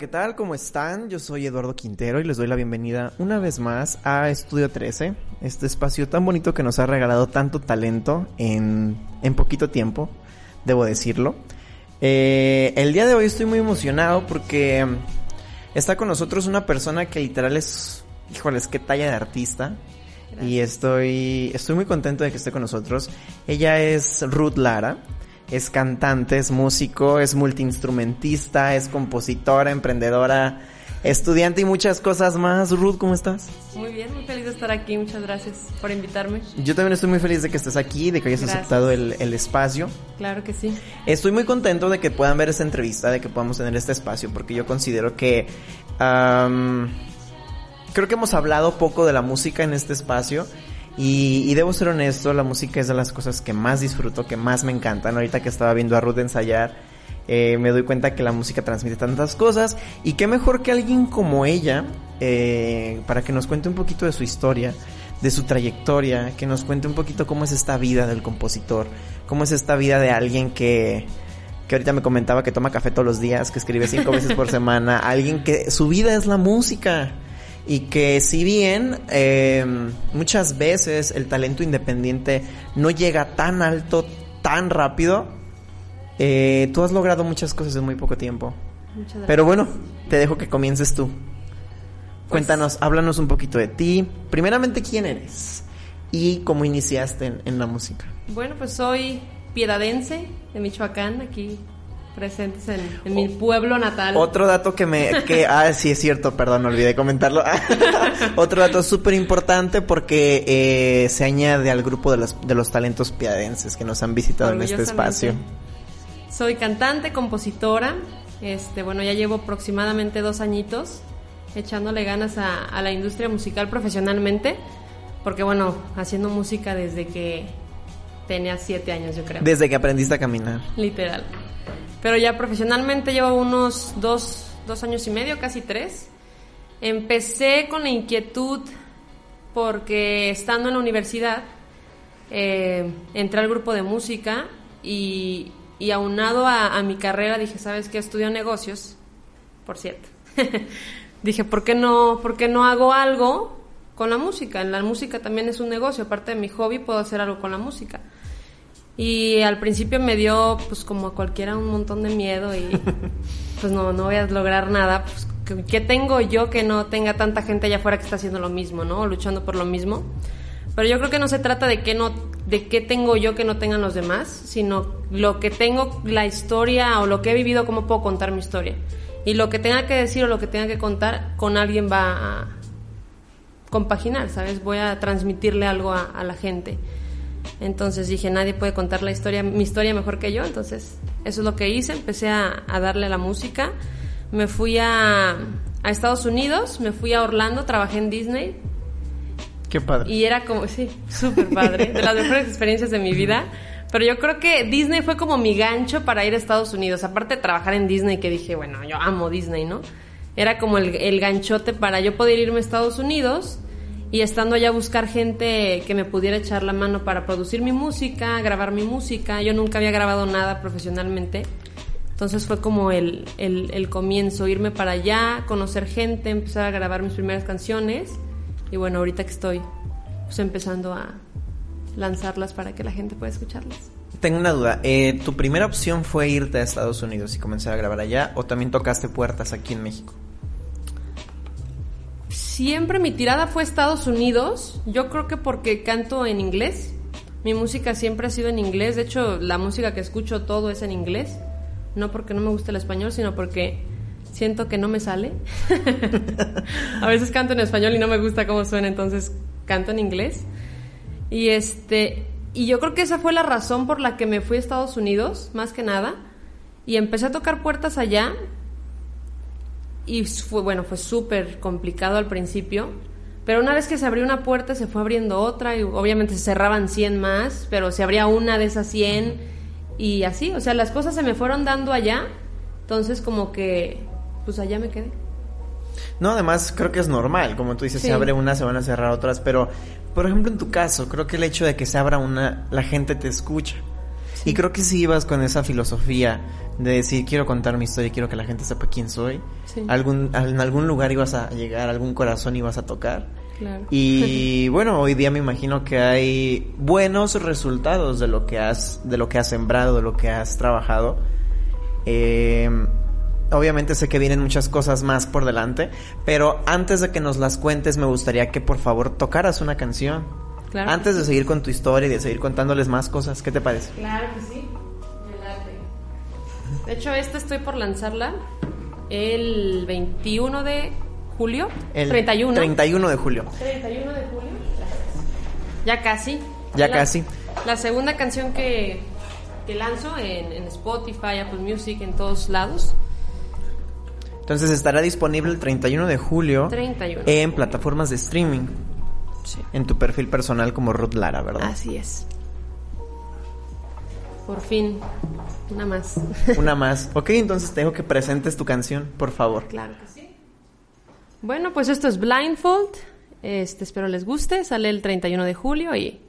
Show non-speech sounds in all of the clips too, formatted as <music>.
¿Qué tal? ¿Cómo están? Yo soy Eduardo Quintero y les doy la bienvenida una vez más a Estudio 13, este espacio tan bonito que nos ha regalado tanto talento en, en poquito tiempo, debo decirlo. Eh, el día de hoy estoy muy emocionado porque está con nosotros una persona que literal es, híjoles, qué talla de artista. Y estoy, estoy muy contento de que esté con nosotros. Ella es Ruth Lara es cantante, es músico, es multiinstrumentista, es compositora, emprendedora, estudiante y muchas cosas más. Ruth, ¿cómo estás? Muy bien, muy feliz de estar aquí. Muchas gracias por invitarme. Yo también estoy muy feliz de que estés aquí, de que hayas Gracias. aceptado el, el espacio. Claro que sí. Estoy muy contento de que puedan ver esta entrevista, de que podamos tener este espacio, porque yo considero que... creo que hemos hablado poco de la música en este espacio. Y, y debo ser honesto, la música es de las cosas que más disfruto, que más me encantan. Ahorita que estaba viendo a Ruth ensayar, eh, me doy cuenta que la música transmite tantas cosas. Y qué mejor que alguien como ella, eh, para que nos cuente un poquito de su historia, de su trayectoria, que nos cuente un poquito cómo es esta vida del compositor, cómo es esta vida de alguien que, que ahorita me comentaba que toma café todos los días, que escribe cinco veces por <laughs> semana, alguien que su vida es la música. Y que si bien eh, muchas veces el talento independiente no llega tan alto, tan rápido, eh, tú has logrado muchas cosas en muy poco tiempo. Muchas gracias. Pero bueno, te dejo que comiences tú. Cuéntanos, háblanos un poquito de ti. Primeramente, ¿quién eres? Y cómo iniciaste en, en la música. Bueno, pues soy piedadense de Michoacán, aquí presentes en, en mi pueblo natal. Otro dato que me... Que, <laughs> ah, sí, es cierto, perdón, olvidé comentarlo. <laughs> Otro dato súper importante porque eh, se añade al grupo de los, de los talentos piadenses que nos han visitado en este espacio. Soy cantante, compositora. Este, bueno, ya llevo aproximadamente dos añitos echándole ganas a, a la industria musical profesionalmente. Porque bueno, haciendo música desde que tenía siete años, yo creo. Desde que aprendiste a caminar. Literal. Pero ya profesionalmente llevo unos dos, dos años y medio, casi tres. Empecé con la inquietud porque estando en la universidad eh, entré al grupo de música y, y aunado a, mi carrera dije, ¿sabes qué? Estudio negocios, por cierto. <laughs> dije, ¿por qué, no, ¿por qué no hago algo con la música? La música también es un negocio, aparte de mi hobby puedo hacer algo con la música. Y al principio me dio, pues como a cualquiera, un montón de miedo y <laughs> pues no, no voy a lograr nada. Pues, ¿qué- ¿qué tengo yo que no tenga tanta gente allá afuera que está haciendo lo mismo, ¿no? O luchando por lo mismo. Pero yo creo que no se trata de qué, no, de qué tengo yo que no tengan los demás, sino lo que tengo, la historia o lo que he vivido, cómo puedo contar mi historia. Y lo que tenga que decir o lo que tenga que contar, con alguien va a compaginar, ¿sabes? Voy a transmitirle algo a, a la gente. Entonces dije, nadie puede contar la historia, mi historia mejor que yo. Entonces, eso es lo que hice. Empecé a, a darle a la música. Me fui a, a Estados Unidos, me fui a Orlando, trabajé en Disney. Qué padre. Y era como, sí, súper padre, de las mejores experiencias de mi vida. Pero yo creo que Disney fue como mi gancho para ir a Estados Unidos. Aparte de trabajar en Disney, que dije, bueno, yo amo Disney, ¿no? Era como el, el ganchote para yo poder irme a Estados Unidos y estando allá buscar gente que me pudiera echar la mano para producir mi música, grabar mi música. Yo nunca había grabado nada profesionalmente. Entonces fue como el, el, comienzo, irme para allá, conocer gente, empezar a grabar mis primeras canciones. Y bueno, ahorita que estoy pues empezando a lanzarlas para que la gente pueda escucharlas. Tengo una duda. Eh, ¿Tu primera opción fue irte a Estados Unidos y comenzar a grabar allá? ¿O también tocaste puertas aquí en México? Siempre mi tirada fue Estados Unidos. Yo creo que porque canto en inglés. Mi música siempre ha sido en inglés. De hecho, la música que escucho todo es en inglés. No porque no me guste el español, sino porque siento que no me sale. <laughs> a veces canto en español y no me gusta cómo suena, entonces canto en inglés. Y este, y yo creo que esa fue la razón por la que me fui a Estados Unidos, más que nada. Y empecé a tocar puertas allá. Y fue, bueno, fue súper complicado al principio, Pero una vez que se abrió una puerta, se fue abriendo otra y obviamente se cerraban 100 más, pero se abría una de esas 100 y así, o sea, las cosas se me fueron dando allá, entonces como que, pues allá me quedé. No, además creo que es normal, como tú dices, Sí. se abre una, se van a cerrar otras, pero por ejemplo en tu caso, creo que el hecho de que se abra una, la gente te escucha. Y creo que si ibas con esa filosofía de decir, quiero contar mi historia, quiero que la gente sepa quién soy, Sí. algún, en algún lugar ibas a llegar, algún corazón ibas a tocar. Claro. Y <laughs> bueno, hoy día me imagino que hay buenos resultados de lo que has, de lo que has sembrado, de lo que has trabajado. Eh, obviamente sé que vienen muchas cosas más por delante, pero antes de que nos las cuentes, me gustaría que por favor tocaras una canción. Claro. Antes de seguir con tu historia y de seguir contándoles más cosas, ¿qué te parece? Claro que sí. Me late. De hecho, esta estoy por lanzarla el 21 de julio. El 31. 31 de julio. 31 de julio. Ya casi. Ya La- casi. La segunda canción que, que lanzo en, en Spotify, Apple Music, en todos lados. Entonces estará disponible el 31 de julio 31. en plataformas de streaming. Sí. En tu perfil personal como Ruth Lara, ¿verdad? Así es. Por fin, una más. <laughs> Una más. Ok, entonces te dejo que presentes tu canción, por favor. Claro que sí. Bueno, pues esto es Blindfold. Este, espero les guste. Sale el 31 de julio y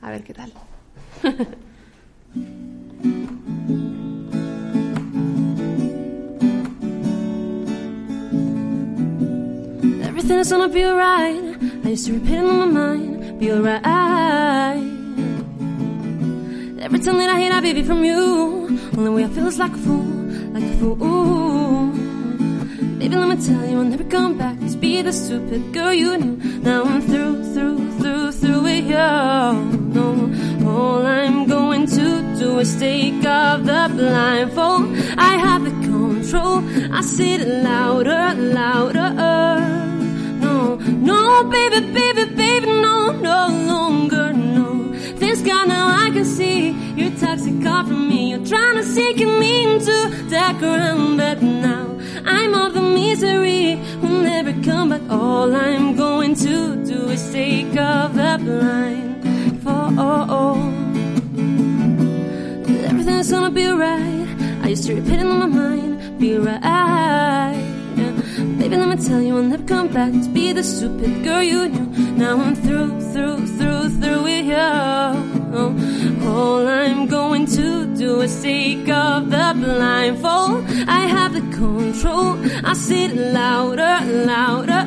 a ver qué tal. <laughs> Everything's gonna be alright. I used to repeat it in my mind. Be alright. Every time that I hear that baby from you, only way I feel is like a fool, like a fool. Baby, let me tell you, I'll never come back to be the stupid girl you knew. Now I'm through, through, through, through with you. No, all I'm going to do is take off the blindfold. I have the control. I say it louder, louder. Baby, baby, baby, no, no longer, no. Thanks God now I can see you're toxic call from me. You're trying to sink me into that ground, but now I'm of the misery. Will never come back. All I'm going to do is take off the blindfold. Everything's gonna be right. I used to repeat it in my mind. Be right. Baby, let me tell you, I'll never come back to be the stupid girl you knew. Now I'm through, through, through, through with you. Oh, all I'm going to do is take off the blindfold. I have the control. I say it louder, louder.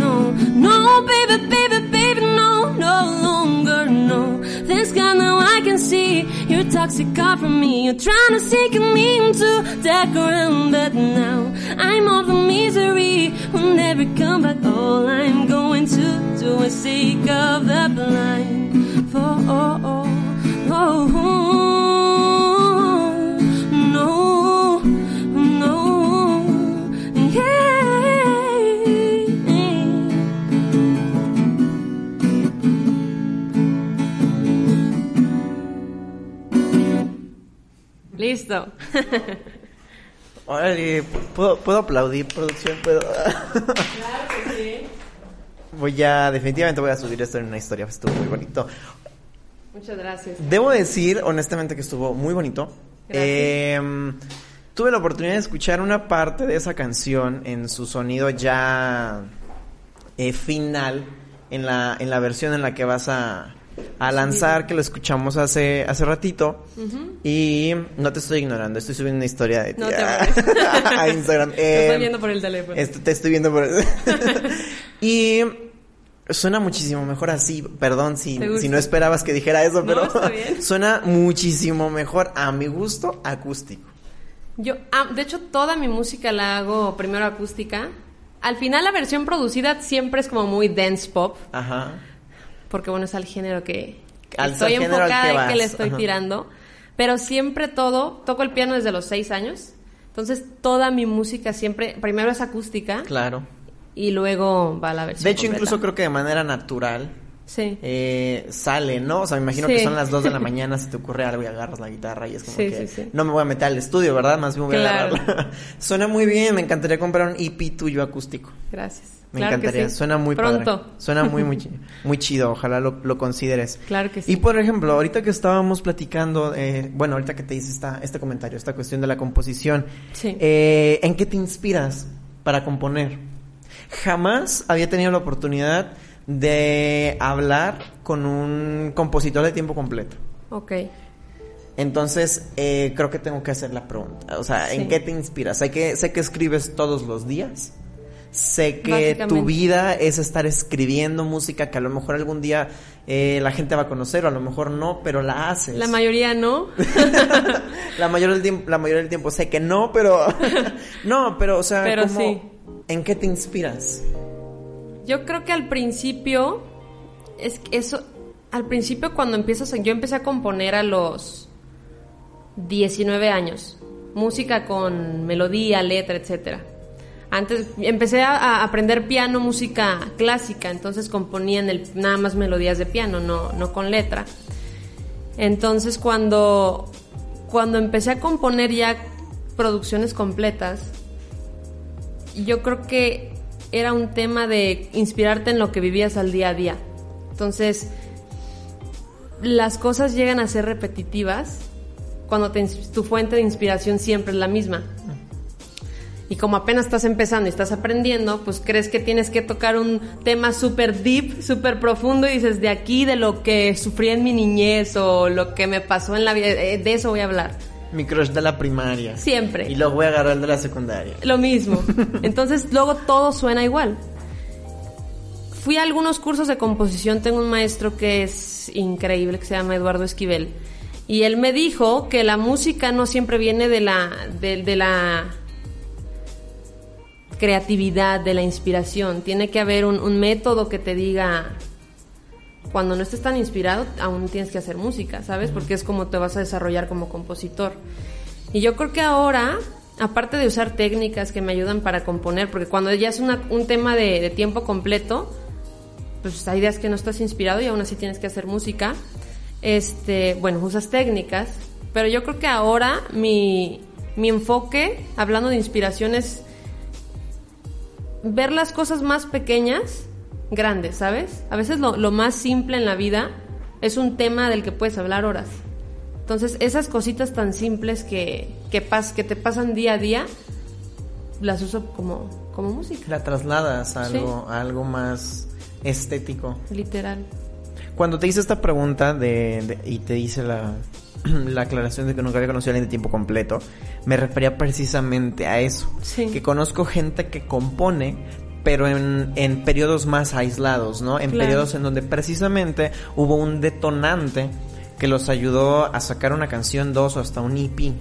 No, no, baby, baby, baby, no, no longer, no. Thanks God now I can see you're toxic call from me. You're trying to sink me into ground, but now I'm of the misery. Will never come back. All I'm going to do is take of the blindfold. Oh, no, Listo. Órale, ¿puedo, ¿puedo aplaudir, producción? ¿Puedo? Claro que sí. voy a, definitivamente voy a subir esto en una historia, estuvo muy bonito. Muchas gracias. Debo decir, honestamente, que estuvo muy bonito. Eh, tuve la oportunidad de escuchar una parte de esa canción en su sonido ya eh, final, en la, en la versión en la que vas a, a lanzar, que lo escuchamos hace, hace ratito. Y no te estoy ignorando, estoy subiendo una historia de ti No te a <laughs> Instagram. <laughs> Te Eh, estoy viendo por el teléfono. esto- te estoy viendo por... <laughs> y suena muchísimo mejor así. Perdón si, si no esperabas que dijera eso, pero suena muchísimo mejor a mi gusto acústico. Yo, ah, de hecho, toda mi música la hago primero acústica. Al final, la versión producida siempre es como muy dance pop, Ajá. Porque bueno, es al género que, que Al estoy género al enfocada que y que vas, le estoy ajá. tirando. Pero siempre todo, toco el piano desde los seis años. Entonces, toda mi música siempre, primero es acústica Claro. y luego va la versión. De hecho, completa. incluso creo que de manera natural Sí. eh, sale, ¿no? O sea, me imagino Sí. que son las 2 de la <laughs> mañana, se te ocurre algo y agarras la guitarra y es como Sí, que sí, sí. no me voy a meter al estudio, ¿verdad? Más bien voy a agarrarla. <laughs> Suena muy bien, me encantaría comprar un EP tuyo acústico. Gracias. Me Claro encantaría, sí. suena muy Pronto. padre. Suena muy, muy, <laughs> muy chido, ojalá lo, lo consideres. Claro que sí. Y por ejemplo, ahorita que estábamos platicando, eh, bueno, ahorita que te hice esta, este comentario, esta cuestión de la composición, Sí. eh, ¿en qué te inspiras para componer? Jamás había tenido la oportunidad de hablar con un compositor de tiempo completo. Ok. Entonces, eh, creo que tengo que hacer la pregunta. O sea, ¿en Sí. qué te inspiras? Sé que, sé que escribes todos los días. Sé que tu vida es estar escribiendo música que a lo mejor algún día eh, la gente va a conocer o a lo mejor no, pero la haces. La mayoría no. <laughs> la mayoría del tiempo, la mayoría del tiempo sé que no, pero <laughs> no, pero o sea, Pero ¿cómo- sí. ¿en qué te inspiras? Yo creo que al principio es que eso al principio cuando empiezas yo empecé a componer a los 19 años, música con melodía, letra, etcétera. Antes empecé a, aprender piano, música clásica, entonces componía en nada más melodías de piano, no, no con letra. Entonces cuando, cuando empecé a componer ya producciones completas, yo creo que era un tema de inspirarte en lo que vivías al día a día. Entonces, las cosas llegan a ser repetitivas cuando tu fuente de inspiración siempre es la misma. Y como apenas estás empezando y estás aprendiendo, pues crees que tienes que tocar un tema súper deep, súper profundo y dices, de aquí, de lo que sufrí en mi niñez o lo que me pasó en la vida, eh, de eso voy a hablar. Mi crush de la primaria. Siempre. Y luego voy a agarrar el de la secundaria. Lo mismo. <laughs> Entonces luego todo suena igual. Fui a algunos cursos de composición, tengo un maestro que es increíble, que se llama Eduardo Esquivel. Y él me dijo que la música no siempre viene de la, de, de la creatividad, de la inspiración. Tiene que haber un, un método que te diga, cuando no estés tan inspirado, aún tienes que hacer música, ¿sabes? Porque es como te vas a desarrollar como compositor. Y yo creo que ahora, aparte de usar técnicas que me ayudan para componer, porque cuando ya es una- un tema de, de tiempo completo, pues hay días que no estás inspirado y aún así tienes que hacer música. Este, bueno, usas técnicas, pero yo creo que ahora mi, mi enfoque, hablando de inspiración, es ver las cosas más pequeñas, grandes, ¿sabes? A veces lo, lo más simple en la vida es un tema del que puedes hablar horas. Entonces, esas cositas tan simples que, que, pas- que te pasan día a día, las uso como, como música, La trasladas a Sí. algo, a algo más estético. literal. Cuando te hice esta pregunta de, de- y te hice la, <clears throat> la aclaración de que nunca había conocido a alguien de tiempo completo, me refería precisamente a eso. Sí. Que conozco gente que compone, pero en, en periodos más aislados, ¿no? En Claro. periodos en donde precisamente hubo un detonante que los ayudó a sacar una canción, dos o hasta un EP.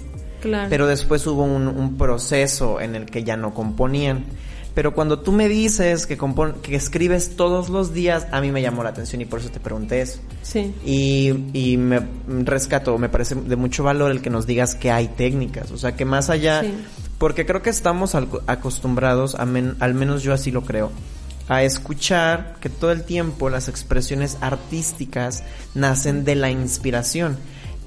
Claro. Pero después hubo un, un proceso en el que ya no componían. Pero cuando tú me dices que, compon- que escribes todos los días, a mí me llamó la atención y por eso te pregunté eso. sí. Y, y me rescato, me parece de mucho valor el que nos digas que hay técnicas. O sea, que más allá, Sí. porque creo que estamos acostumbrados, a men- al menos yo así lo creo, a escuchar que todo el tiempo las expresiones artísticas nacen de la inspiración.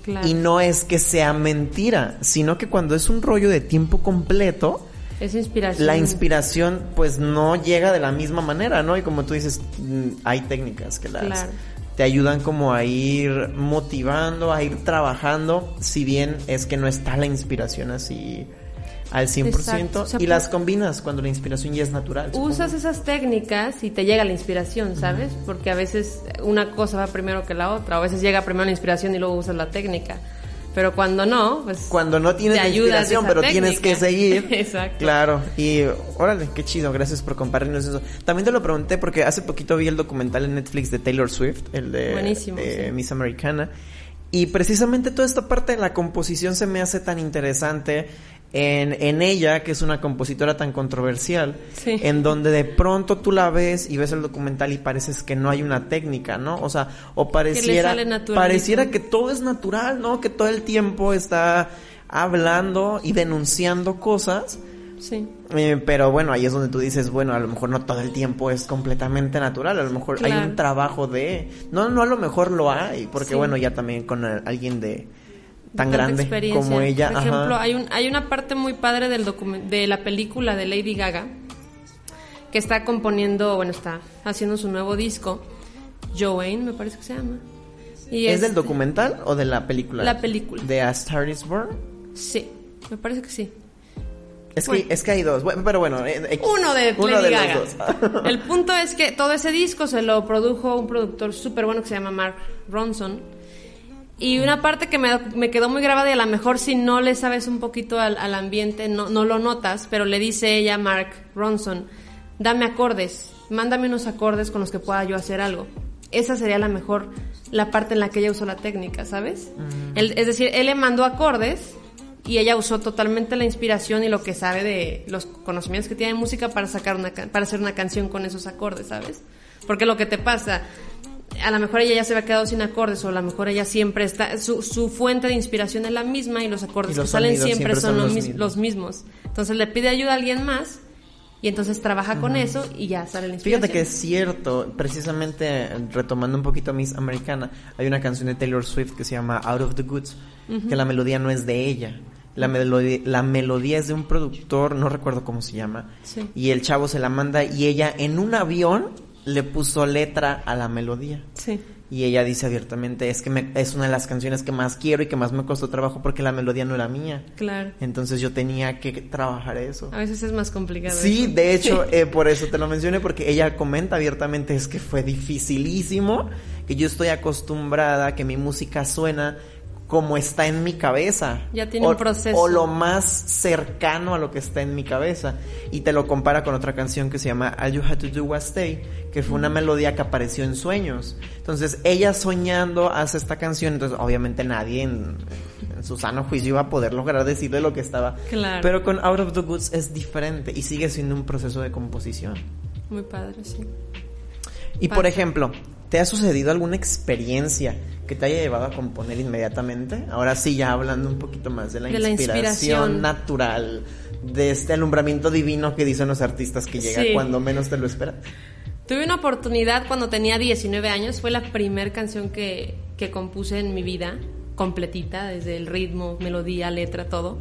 Claro. Y no es que sea mentira, sino que cuando es un rollo de tiempo completo, Es inspiración. la inspiración pues no llega de la misma manera, ¿no? Y como tú dices, mm, hay técnicas que las Claro. te ayudan como a ir motivando, a ir trabajando, si bien es que no está la inspiración así al 100% Exacto. O sea, y pu- las combinas cuando la inspiración ya es natural. supongo. Usas esas técnicas y te llega la inspiración, ¿sabes? Porque a veces una cosa va primero que la otra, o a veces llega primero la inspiración y luego usas la técnica. Pero cuando no, pues Cuando no tienes la inspiración, pero tienes que seguir. <laughs> Exacto. Claro. Y órale, qué chido. Gracias por compartirnos eso. También te lo pregunté porque hace poquito vi el documental en Netflix de Taylor Swift, el de Buenísimo, eh, sí. Miss Americana. Y precisamente toda esta parte de la composición se me hace tan interesante en, en ella, que es una compositora tan controversial, Sí. en donde de pronto tú la ves y ves el documental y pareces que no hay una técnica, ¿no? O sea, o pareciera, naturalito. pareciera que todo es natural, ¿no? Que todo el tiempo está hablando y denunciando cosas, Sí. Eh, pero bueno, ahí es donde tú dices, bueno, a lo mejor no todo el tiempo es completamente natural, a lo mejor hay un trabajo de... No, no, a lo mejor lo hay, porque Sí. bueno, ya también con alguien de tan grande como ella. Por ajá. ejemplo, hay, un, hay una parte muy padre del de la película de Lady Gaga que está componiendo, bueno, está haciendo su nuevo disco. Joanne, me parece que se llama. Y ¿Es este- del documental o de la película? La película. De A Star is Born. Sí, me parece que sí. Es, Bueno. que, es que hay dos, bueno, pero bueno. eh. Uno de Uno Lady de Gaga. los dos. <laughs> El punto es que todo ese disco se lo produjo un productor súper bueno que se llama Mark Ronson. Y una parte que me, me quedó muy grabada y a lo mejor si no le sabes un poquito al, al ambiente no, no lo notas, pero le dice ella a Mark Ronson, dame acordes, mándame unos acordes con los que pueda yo hacer algo. Esa sería la mejor, la parte en la que ella usó la técnica, ¿sabes? Él- es decir, él le mandó acordes y ella usó totalmente la inspiración y lo que sabe de los conocimientos que tiene en música para sacar una para hacer una canción con esos acordes, ¿sabes? Porque lo que te pasa, a lo mejor ella ya se había quedado sin acordes o a lo mejor ella siempre está su, su fuente de inspiración es la misma y los acordes Y los que salen siempre, siempre son, los, los mis- mismos. los mismos. Entonces le pide ayuda a alguien más y entonces trabaja con eso y ya sale la inspiración. Fíjate que es cierto, precisamente retomando un poquito a Miss Americana, hay una canción de Taylor Swift que se llama Out of the Goods, que la melodía no es de ella. La melodía, la melodía es de un productor, no recuerdo cómo se llama, Sí. y el chavo se la manda y ella en un avión le puso letra a la melodía. Sí. Y ella dice abiertamente, es que me- es una de las canciones que más quiero y que más me costó trabajo porque la melodía no era mía. Claro. Entonces yo tenía que trabajar eso. A veces es más complicado. Sí, eso. de hecho, eh, por eso te lo mencioné, porque ella comenta abiertamente, es que fue dificilísimo, que yo estoy acostumbrada que mi música suena como está en mi cabeza. Ya tiene o, un proceso. O lo más cercano a lo que está en mi cabeza. Y te lo compara con otra canción que se llama All You Had to Do Was Stay, que fue una melodía que apareció en sueños. Entonces, ella soñando hace esta canción, entonces obviamente nadie en, en su sano juicio iba a poder lograr decirle lo que estaba. Claro. Pero con Out of the Goods es diferente y sigue siendo un proceso de composición. Muy padre, sí. Y por ejemplo, ¿te ha sucedido alguna experiencia que te haya llevado a componer inmediatamente? Ahora sí, ya hablando un poquito más de la, De la inspiración, inspiración. natural, de este alumbramiento divino que dicen los artistas que llega Sí. cuando menos te lo esperas. Tuve una oportunidad cuando tenía 19 años, fue la primer canción que, que compuse en mi vida, completita, desde el ritmo, melodía, letra, todo.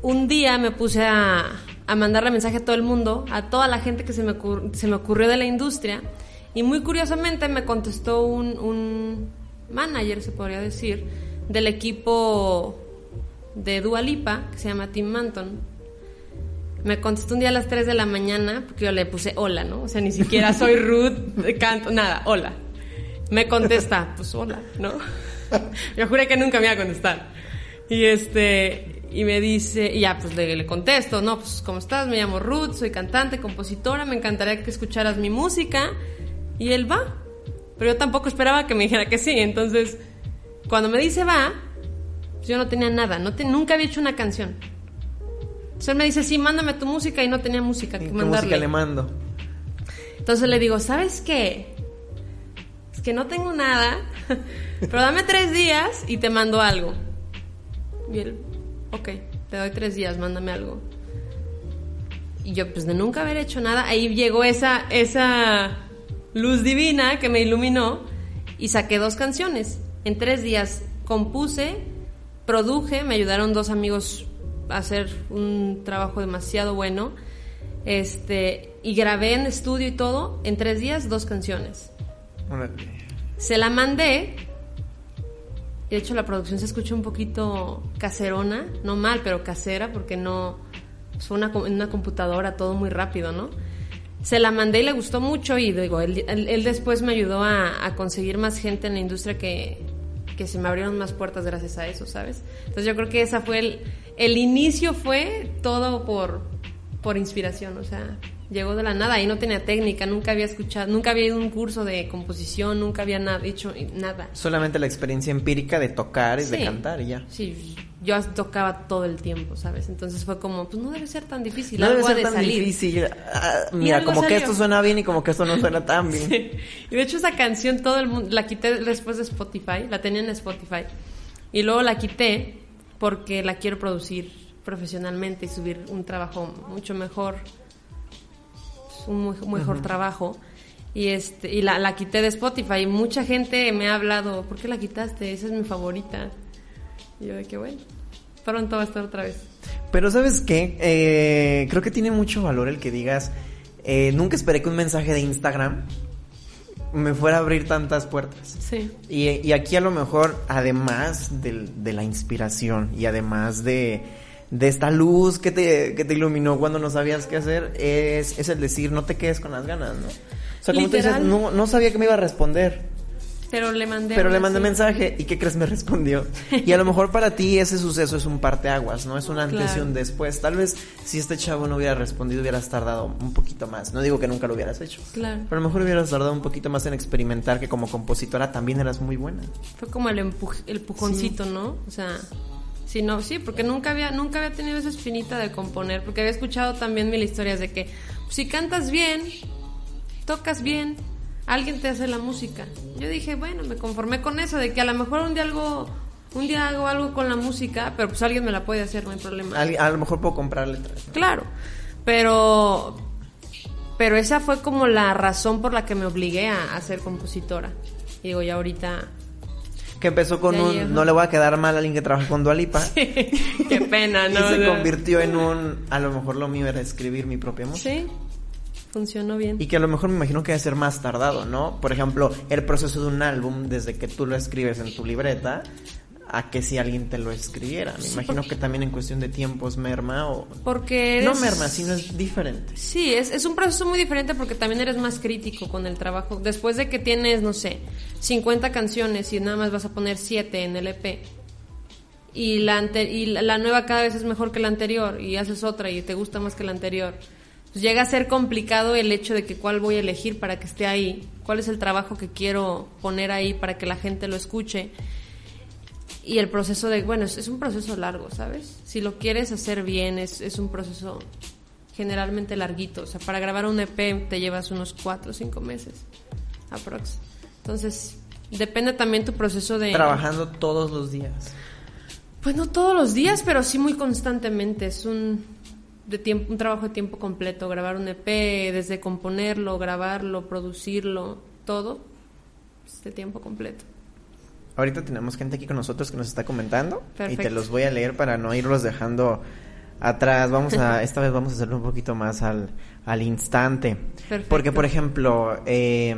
Un día me puse a, a mandarle mensaje a todo el mundo, a toda la gente que se me, ocur- se me ocurrió de la industria, y muy curiosamente me contestó un, un manager, se podría decir, del equipo de Dua Lipa, que se llama Tim Manton, me contestó un día a las 3 de la mañana, porque yo le puse hola, ¿no? O sea, ni siquiera <laughs> soy rude, canto, nada, hola. Me contesta, pues hola, ¿no? <laughs> Yo juré que nunca me iba a contestar. Y este, y me dice, y ya, pues le, le contesto, no, pues ¿cómo estás? Me llamo Ruth, soy cantante, compositora, me encantaría que escucharas mi música. Y él va. Pero yo tampoco esperaba que me dijera que sí. Entonces, cuando me dice va, pues yo no tenía nada, no te- nunca había hecho una canción. Entonces él me dice, sí, mándame tu música y no tenía música que ¿Qué mandarle. música le mando? Entonces le digo, ¿sabes qué? Es que no tengo nada, <laughs> pero dame tres días y te mando algo. Y él, ok, te doy tres días, mándame algo. Y yo, pues de nunca haber hecho nada, ahí llegó esa, esa luz divina que me iluminó y saqué dos canciones. En tres días compuse, produje, me ayudaron dos amigos a hacer un trabajo demasiado bueno. Este, y grabé en estudio y todo, en tres días, dos canciones. Se la mandé. De hecho, la producción se escucha un poquito caserona, no mal, pero casera, porque no. Fue una, en una computadora, todo muy rápido, ¿no? Se la mandé y le gustó mucho, y digo, él, él- él después me ayudó a, a conseguir más gente en la industria que, que se me abrieron más puertas gracias a eso, ¿sabes? Entonces yo creo que esa fue el. El inicio fue todo por, por inspiración, o sea, llegó de la nada y no tenía técnica, nunca había escuchado, nunca había ido a un curso de composición, nunca había nada, hecho nada. Solamente la experiencia empírica de tocar y de cantar y ya. Sí, yo tocaba todo el tiempo, ¿sabes? Entonces fue como, pues no debe ser tan difícil, No debe ser de tan salir. difícil. Ah, mira, como que esto suena bien y como que esto no suena tan bien. <laughs> Y de hecho esa canción todo el mundo la quité después de Spotify, la tenía en Spotify. Y luego la quité porque la quiero producir profesionalmente y subir un trabajo mucho mejor, pues, un muy- mejor trabajo. Y, este, y la, la quité de Spotify y mucha gente me ha hablado, ¿por qué la quitaste? Esa es mi favorita. Y yo de que bueno, pronto va a estar otra vez. Pero ¿sabes qué? Eh, creo que tiene mucho valor el que digas, eh, nunca esperé que un mensaje de Instagram me fuera a abrir tantas puertas. Sí. Y, y aquí a lo mejor, además del- de, la inspiración y además de, de esta luz que te, que te iluminó cuando no sabías qué hacer, es, es el decir, no te quedes con las ganas, ¿no? O sea, como tú dices, Literal. no, no sabía que me iba a responder. Pero le mandé. Pero le mandé así. mensaje y ¿qué crees? Me respondió. Y a lo mejor para ti ese suceso es un parteaguas, ¿no? Es un antes y Claro. un después. Tal vez si este chavo no hubiera respondido hubieras tardado un poquito más. No digo que nunca lo hubieras hecho. Claro. Pero a lo mejor hubieras tardado un poquito más en experimentar que como compositora también eras muy buena. Fue como el, empuj- el pujoncito, ¿no? O sea, sí, no, sí, porque nunca había, nunca había tenido esa espinita de componer, porque había escuchado también mil historias de que pues, si cantas bien, tocas bien, alguien te hace la música. Yo dije, bueno, me conformé con eso, de que a lo mejor un día algo, un día hago algo con la música, pero pues alguien me la puede hacer, no hay problema. A, lo mejor puedo comprar letras. ¿no? Claro, pero pero esa fue como la razón por la que me obligué a, a ser compositora. Y digo, ya ahorita Que empezó con un no le voy a quedar mal a alguien que trabaja con Dualipa. <laughs> qué pena, <laughs> y ¿no? se O sea, convirtió en un a lo mejor lo mío era escribir mi propia música. Sí, funcionó bien. Y que a lo mejor me imagino que debe ser más tardado, ¿no? Por ejemplo, el proceso de un álbum, desde que tú lo escribes en tu libreta, a que si alguien te lo escribiera. Me imagino que también en cuestión de tiempos merma o... Porque eres... No merma, sino es diferente. Sí, es, es un proceso muy diferente porque también eres más crítico con el trabajo. Después de que tienes, no sé, 50 canciones y nada más vas a poner 7 en el EP. Y, la, ante- y la nueva cada vez es mejor que la anterior y haces otra y te gusta más que la anterior. Pues llega a ser complicado el hecho de que cuál voy a elegir para que esté ahí, cuál es el trabajo que quiero poner ahí para que la gente lo escuche. Y el proceso de, bueno, es, es un proceso largo, ¿sabes? Si lo quieres hacer bien, es, es un proceso generalmente larguito. O sea, para grabar un EP te llevas unos 4 o 5 meses, aprox. Entonces, depende también tu proceso de... Trabajando todos los días. Pues no todos los días, pero sí muy constantemente. Es un, de tiempo, un trabajo de tiempo completo. Grabar un EP, desde componerlo, grabarlo, producirlo, todo, es de tiempo completo. Ahorita tenemos gente aquí con nosotros que nos está comentando y te los voy a leer para no irlos dejando atrás. Vamos a, esta vez vamos a hacerlo un poquito más al, al instante. Perfecto. Porque, por ejemplo, eh,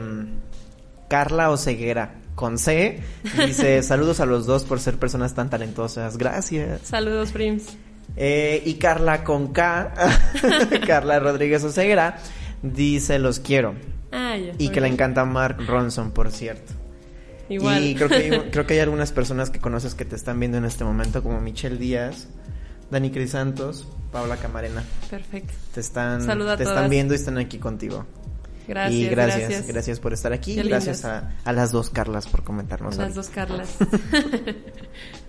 Carla Oceguera con C dice <laughs> saludos a los dos por ser personas tan talentosas. Gracias. Saludos, Prims. Eh, y Carla con K, <laughs> Carla Rodríguez Oceguera, dice los quiero. Ah, ya. Y que le encanta Mark Ronson, por cierto. Igual. Y creo que, hay, <laughs> creo que hay algunas personas que conoces que te están viendo en este momento, como Michelle Díaz, Dani Crisantos, Paula Camarena. Perfecto. Te están, Saluda a te están viendo y están aquí contigo. Gracias, y gracias, gracias. gracias, por estar aquí. Qué Gracias a, a las dos Carlas por comentarnos. Las algo. dos Carlas. <laughs>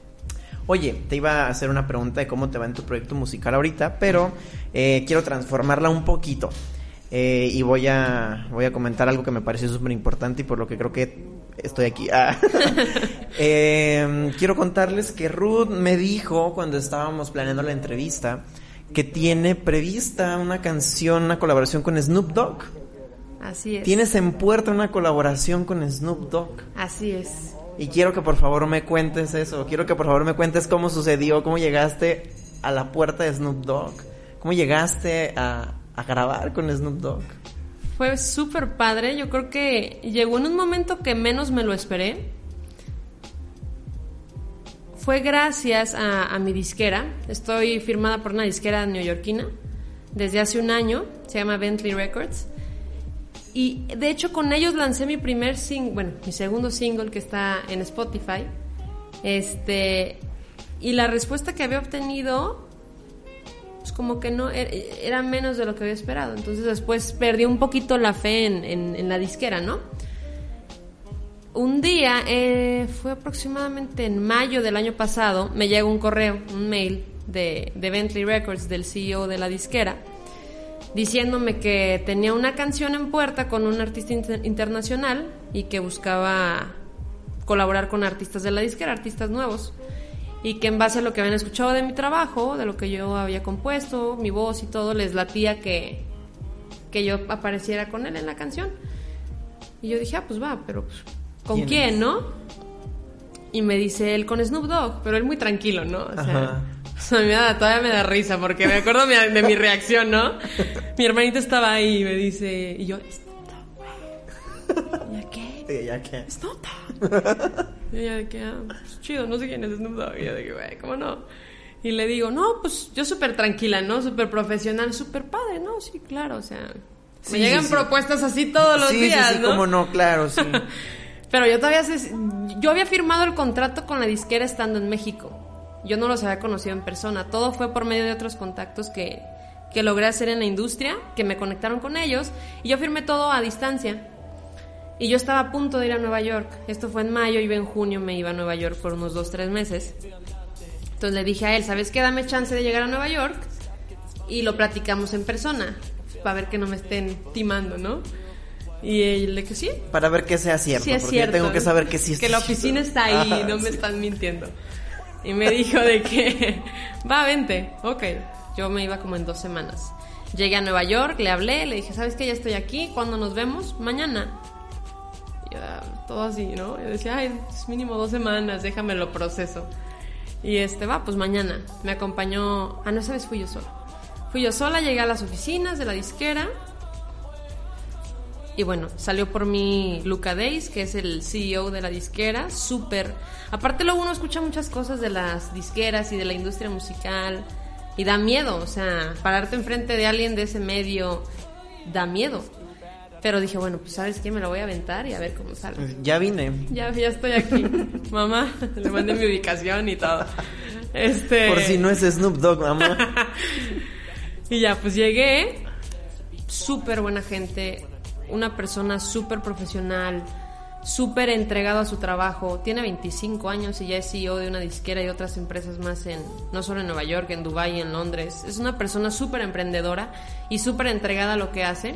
Oye, te iba a hacer una pregunta de cómo te va en tu proyecto musical ahorita, pero eh, quiero transformarla un poquito. Eh, y voy a, voy a comentar algo que me pareció súper importante y por lo que creo que estoy aquí. Ah. <laughs> Eh, quiero contarles que Ruth me dijo cuando estábamos planeando la entrevista que tiene prevista una canción, una colaboración con Snoop Dogg. Así es. Tienes en puerta una colaboración con Snoop Dogg. Así es. Y quiero que por favor me cuentes eso. Quiero que por favor me cuentes cómo sucedió, cómo llegaste a la puerta de Snoop Dogg. ¿Cómo llegaste a, a grabar con Snoop Dogg? Fue súper padre. Yo creo que llegó en un momento que menos me lo esperé. Fue gracias a, a mi disquera. Estoy firmada por una disquera neoyorquina desde hace un año. Se llama Bentley Records. Y de hecho con ellos lancé mi primer single, bueno, mi segundo single que está en Spotify. Este, y la respuesta que había obtenido pues como que no er- era menos de lo que había esperado. Entonces después perdí un poquito la fe en, la disquera, ¿no? Un día, eh, fue aproximadamente en mayo del año pasado, me llegó un correo, un mail de, de Bentley Records, del CEO de la disquera, diciéndome que tenía una canción en puerta con un artista inter- internacional y que buscaba colaborar con artistas de la disquera, artistas nuevos. y que en base a lo que habían escuchado de mi trabajo, de lo que yo había compuesto, mi voz y todo, les latía que, que yo apareciera con él en la canción. Y yo dije, ah, pues va, pero pues, ¿con ¿Quién no? Y me dice él con Snoop Dogg, pero él muy tranquilo, ¿no? O sea, Ajá. <laughs> sea, me da- todavía me da risa porque me acuerdo de mi reacción, ¿no? Mi hermanita estaba ahí y me dice, y yo, Dogg, güey. ¿Y a qué? <laughs> Sí, ya que. Snoop Dogg. Y ella de que, ah, pues, chido, no sé quién es Snoop Dogg. Y yo de que, güey, ¿cómo no? Y le digo, no, pues yo súper tranquila, ¿no? Súper profesional, súper padre, ¿no? Sí, claro, o sea, Sí, me llegan sí, sí. propuestas así todos los sí, días, sí, sí, ¿no? cómo no, claro, sí. <laughs> Pero yo todavía sé- yo había firmado el contrato con la disquera estando en México. Yo no los había conocido en persona. Todo fue por medio de otros contactos que, que logré hacer en la industria, que me conectaron con ellos. Y yo firmé todo a distancia. Y yo estaba a punto de ir a Nueva York. Esto fue en mayo, iba en junio, me iba a Nueva York por unos dos, tres meses. Entonces le dije a él, ¿sabes qué? Dame chance de llegar a Nueva York y lo platicamos en persona. Para ver que no me estén timando, ¿no? Y él le que sí, Para ver que sea cierto. Sí, es porque cierto. tengo que saber que sí está Que la oficina está ahí, Ajá, no <laughs> me sí. están mintiendo. Y me dijo de que, <laughs> va, vente. Ok. Yo me iba como en dos semanas. Llegué a Nueva York, le hablé, le dije, ¿sabes qué? Ya estoy aquí, ¿cuándo nos vemos? Mañana. Y todo así, ¿no? Yo decía, ay, es mínimo dos semanas, déjame lo proceso. Y este, va, pues mañana. Me acompañó, ah, no, esa vez fui yo sola. Fui yo sola, llegué a las oficinas de la disquera. Y bueno, salió por mí Luca Days, que es el CEO de la disquera, súper... Aparte luego uno escucha muchas cosas de las disqueras y de la industria musical y da miedo, o sea, pararte enfrente de alguien de ese medio da miedo. Pero dije, bueno, pues sabes qué, me lo voy a aventar y a ver cómo sale. Ya vine. Ya, ya estoy aquí. <laughs> Mamá, le mandé mi ubicación y todo. Este... Por si no es Snoop Dogg, mamá. <laughs> Y ya, pues llegué, súper buena gente, una persona súper profesional, súper entregado a su trabajo. Tiene 25 años y ya es CEO de una disquera y otras empresas más en, no solo en Nueva York, en Dubái en Londres. Es una persona súper emprendedora y súper entregada a lo que hace.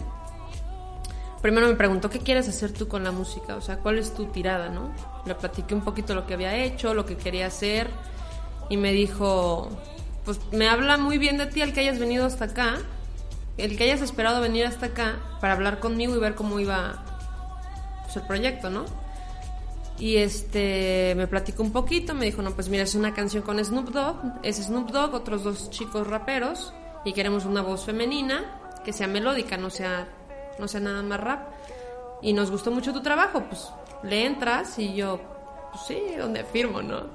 Primero me preguntó, ¿qué quieres hacer tú con la música? O sea, ¿cuál es tu tirada, no? Le platiqué un poquito lo que había hecho, lo que quería hacer y me dijo, pues me habla muy bien de ti el que hayas venido hasta acá, el que hayas esperado venir hasta acá para hablar conmigo y ver cómo iba pues, el proyecto, ¿no? Y este me platicó un poquito, me dijo, no, pues mira, es una canción con Snoop Dogg, es Snoop Dogg, otros dos chicos raperos, y queremos una voz femenina que sea melódica, no sea, no sea nada más rap. Y nos gustó mucho tu trabajo, pues le entras y yo, pues sí, donde firmo, ¿no?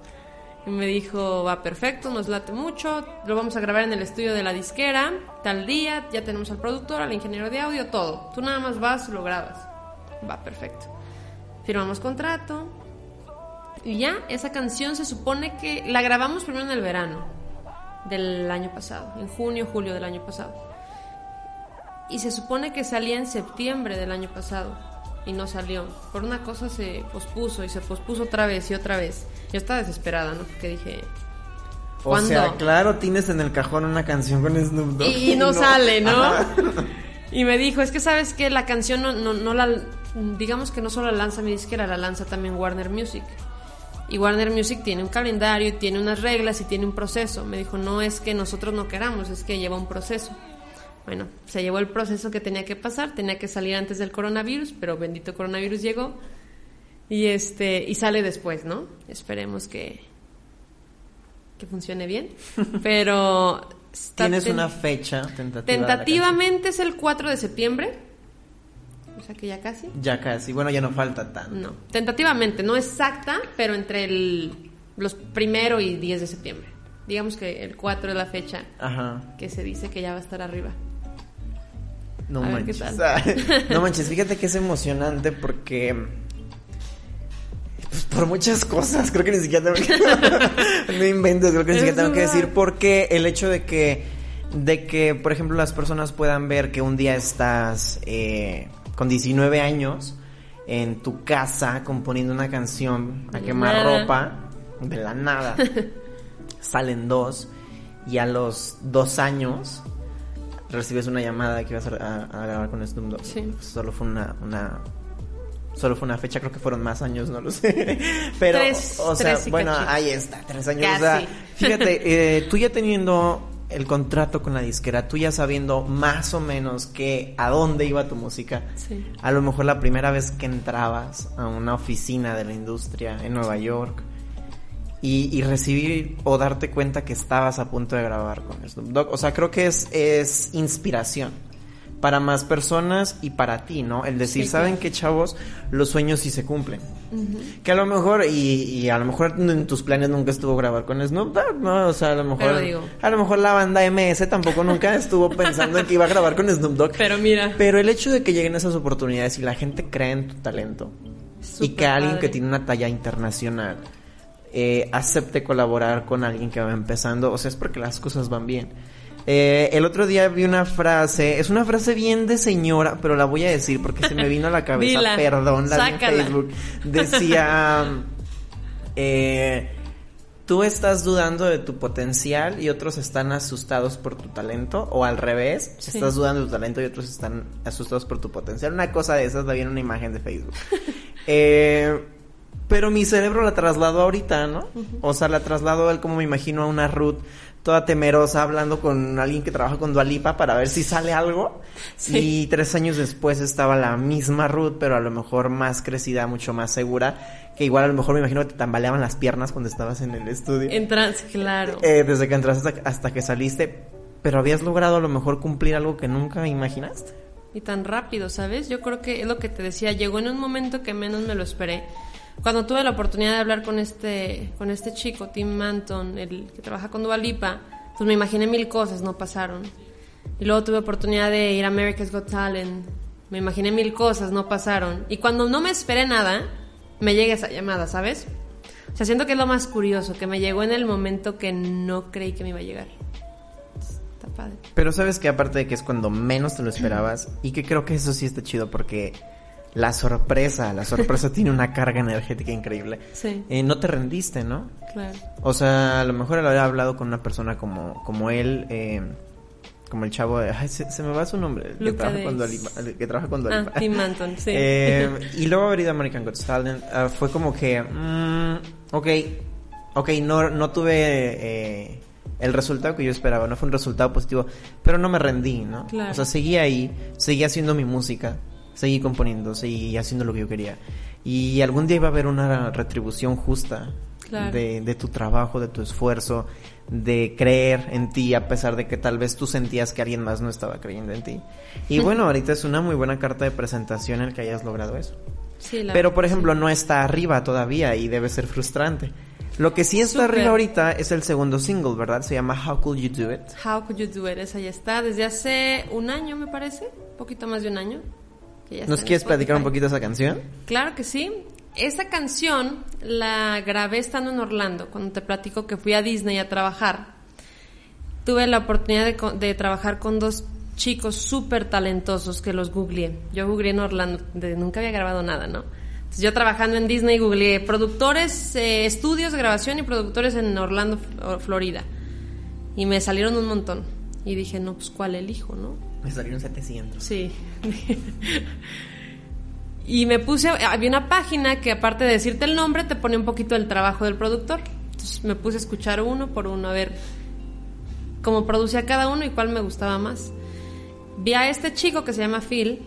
Y me dijo, va perfecto, nos late mucho, lo vamos a grabar en el estudio de la disquera, tal día, ya tenemos al productor, al ingeniero de audio, todo. Tú nada más vas, lo grabas. Va perfecto. Firmamos contrato. Y ya, esa canción se supone que la grabamos primero en el verano del año pasado, en junio, julio del año pasado. Y se supone que salía en septiembre del año pasado y no salió. Por una cosa se pospuso y se pospuso otra vez y otra vez. Yo estaba desesperada, ¿no? Porque dije, O ¿Cuándo? sea, claro, tienes en el cajón una canción con Snoop Dogg. y, y no, <laughs> sale, ¿no? Ajá. Y me dijo, es que sabes que la canción no, no, no la, digamos que no solo la lanza mi disquera, la lanza también Warner Music. Y Warner Music tiene un calendario, tiene unas reglas y tiene un proceso. Me dijo, no es que nosotros no queramos, es que lleva un proceso. Bueno, se llevó el proceso que tenía que pasar, tenía que salir antes del coronavirus, pero bendito coronavirus llegó. Y este, y sale después, ¿no? Esperemos que, que funcione bien. <laughs> Pero Tienes una fecha tentativa. Tentativamente es el 4 de septiembre. O sea que ya casi. Ya casi. Bueno, ya no falta tanto. No, tentativamente, no exacta, pero entre el, los primero y 10 de septiembre. Digamos que el 4 es la fecha Ajá. que se dice que ya va a estar arriba. No A ver, ¿qué manches. <laughs> no manches, fíjate que es emocionante porque. pues, por muchas cosas, creo que ni siquiera tengo que. <laughs> no inventes, creo que ni siquiera tengo que decir porque el hecho de que. De que, por ejemplo, las personas puedan ver que un día estás eh, con 19 años en tu casa componiendo una canción a quemar ropa, de la nada, <laughs> salen dos, y a los dos años recibes una llamada que ibas a, a- a grabar con Snoop Dogg. Sí. Solo fue una, una solo fue una fecha, creo que fueron más años, no lo sé. <laughs> Pero, Tres- o sea, bueno, cachito. ahí está, tres años. Casi. O sea, <laughs> fíjate, eh, tú ya teniendo el contrato con la disquera, tú ya sabiendo más o menos que a dónde iba tu música, Sí. a lo mejor la primera vez que entrabas a una oficina de la industria en Nueva York y, y recibir o darte cuenta que estabas a punto de grabar con Snoop Dogg, o sea, creo que es, es inspiración para más personas y para ti, ¿no? El decir, Sí, ¿saben qué, chavos? Los sueños sí se cumplen. Que a lo mejor, y, y a lo mejor en tus planes nunca estuvo grabar con Snoop Dogg, ¿no? O sea, a lo mejor, digo- a lo mejor la banda MS tampoco nunca estuvo pensando en que iba a grabar con Snoop Dogg. Pero mira. Pero el hecho de que lleguen esas oportunidades y la gente cree en tu talento y que alguien padre. que tiene una talla internacional eh, acepte colaborar con alguien que va empezando, o sea, es porque las cosas van bien. Eh, el otro día vi una frase, es una frase bien de señora, pero la voy a decir porque se me vino a la <laughs> cabeza, Dila, perdón, la vi en sácala. Facebook. Decía, <laughs> eh, tú estás dudando de tu potencial y otros están asustados por tu talento, o al revés, Sí. estás dudando de tu talento y otros están asustados por tu potencial. Una cosa de esas la vi en una imagen de Facebook. <laughs> eh, pero mi cerebro la trasladó ahorita, ¿no? O sea, la trasladó él como me imagino a una Ruth toda temerosa hablando con alguien que trabaja con Dualipa para ver si sale algo. Sí. Y tres años después estaba la misma Ruth, pero a lo mejor más crecida, mucho más segura. Que igual a lo mejor me imagino que te tambaleaban las piernas cuando estabas en el estudio. En trans, claro. Eh, desde que entraste hasta, hasta que saliste. Pero habías logrado a lo mejor cumplir algo que nunca imaginaste. Y tan rápido, ¿sabes? Yo creo que es lo que te decía, llegó en un momento que menos me lo esperé. Cuando tuve la oportunidad de hablar con este, con este chico, Tim Manton, el que trabaja con Dualipa, pues me imaginé mil cosas, no pasaron. Y luego tuve oportunidad de ir a America's Got Talent, me imaginé mil cosas, no pasaron. Y cuando no me esperé nada, me llega esa llamada, ¿sabes? O sea, siento que es lo más curioso, que me llegó en el momento que no creí que me iba a llegar. Está padre. Pero sabes que aparte de que es cuando menos te lo esperabas, y que creo que eso sí está chido porque la sorpresa, la sorpresa <laughs> tiene una carga energética increíble. Sí, Eh, no te rendiste, ¿no? claro. O sea, a lo mejor el haber hablado con una persona como, como él, eh, como el chavo de... Ay, se, se me va su nombre. Que trabaja, con Days. Dua Lipa, el que trabaja con Dua Ah, Lipa. Tim Manton, sí. Eh, <laughs> y luego haber ido a American Got Talent ah, fue como que, mm, ok, ok, no, no tuve el resultado que yo esperaba, no fue un resultado positivo, pero no me rendí, ¿no? Claro. O sea, seguí ahí, seguí haciendo mi música, seguí componiendo, seguí haciendo lo que yo quería. Y algún día iba a haber una retribución justa Claro. de, de tu trabajo, de tu esfuerzo, de creer en ti a pesar de que tal vez tú sentías que alguien más no estaba creyendo en ti. Y bueno, ahorita es una muy buena carta de presentación el que hayas logrado eso. Sí, la Pero por ejemplo, sí. no está arriba todavía y debe ser frustrante. Lo que sí está Súper. arriba ahorita es el segundo single, ¿verdad? Se llama How Could You Do It. How Could You Do It, esa ya está desde hace un año, me parece, poquito más de un año. Que ya está ¿Nos quieres platicar un poquito esa canción? Claro que sí. Esa canción la grabé estando en Orlando, cuando te platico que fui a Disney a trabajar. Tuve la oportunidad de, trabajar con dos chicos súper talentosos que los googleé. Yo googleé en Orlando, de- nunca había grabado nada, ¿no? Entonces yo trabajando en Disney googleé productores, eh, estudios de grabación y productores en Orlando, Florida. Y me salieron un montón. Y dije, no, pues ¿cuál elijo, no? Me salieron 700. Sí. <laughs> y me puse, había una página que aparte de decirte el nombre, te pone un poquito el trabajo del productor. Entonces me puse a escuchar uno por uno, a ver cómo producía cada uno y cuál me gustaba más. Vi a este chico que se llama Phil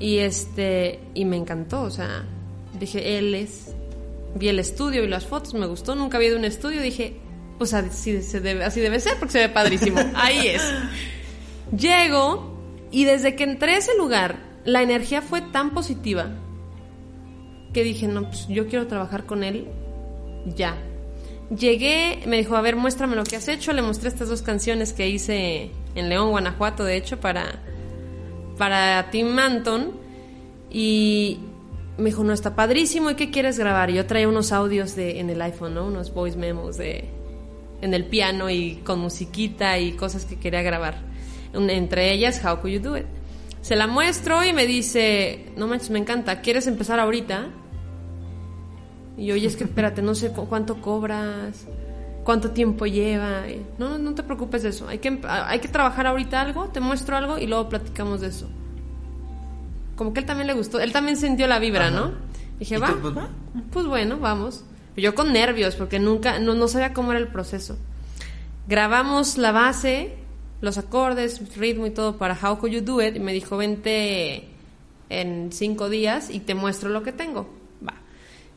y este y me encantó, o sea, dije, él es. Vi el estudio y las fotos, me gustó, nunca había ido a un estudio, dije, pues así, se debe, así debe ser porque se ve padrísimo. <laughs> Ahí es. Llego y desde que entré a ese lugar, la energía fue tan positiva que dije, no, pues yo quiero trabajar con él ya. Llegué, me dijo, a ver, muéstrame lo que has hecho. Le mostré estas dos canciones que hice en León, Guanajuato, de hecho, para, para Tim Manton. Y me dijo, no, está padrísimo. ¿Y qué quieres grabar? Yo traía unos audios de, en el iPhone, ¿no? Unos voice memos de, en el piano y con musiquita y cosas que quería grabar. Entre ellas, How Could You Do It? Se la muestro y me dice, no manches, me encanta, ¿quieres empezar ahorita? Y yo, oye, es que espérate, no sé cu- cuánto cobras, cuánto tiempo lleva. Y, No, no te preocupes de eso. Hay que, hay que trabajar ahorita algo, te muestro algo y luego platicamos de eso. como que él también le gustó, él también sintió la vibra, Ajá. ¿no? Dije, ¿Y va, tú, pues, va? pues bueno, vamos. Yo con nervios, porque nunca, no, no sabía cómo era el proceso. Grabamos la base, los acordes, ritmo y todo para How Could You Do It, y me dijo, vente en cinco días y te muestro lo que tengo. Va.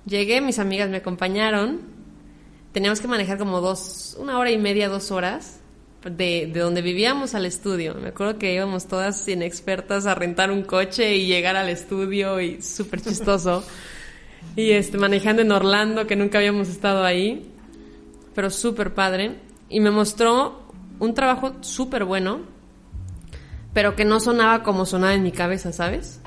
Llegué, mis amigas me acompañaron, teníamos que manejar como dos, una hora y media, dos horas, de, de donde vivíamos al estudio. Me acuerdo que íbamos todas inexpertas a rentar un coche y llegar al estudio y súper chistoso. y este, manejando en Orlando, que nunca habíamos estado ahí, pero súper padre. Y me mostró un trabajo súper bueno, pero que no sonaba como sonaba en mi cabeza, ¿sabes?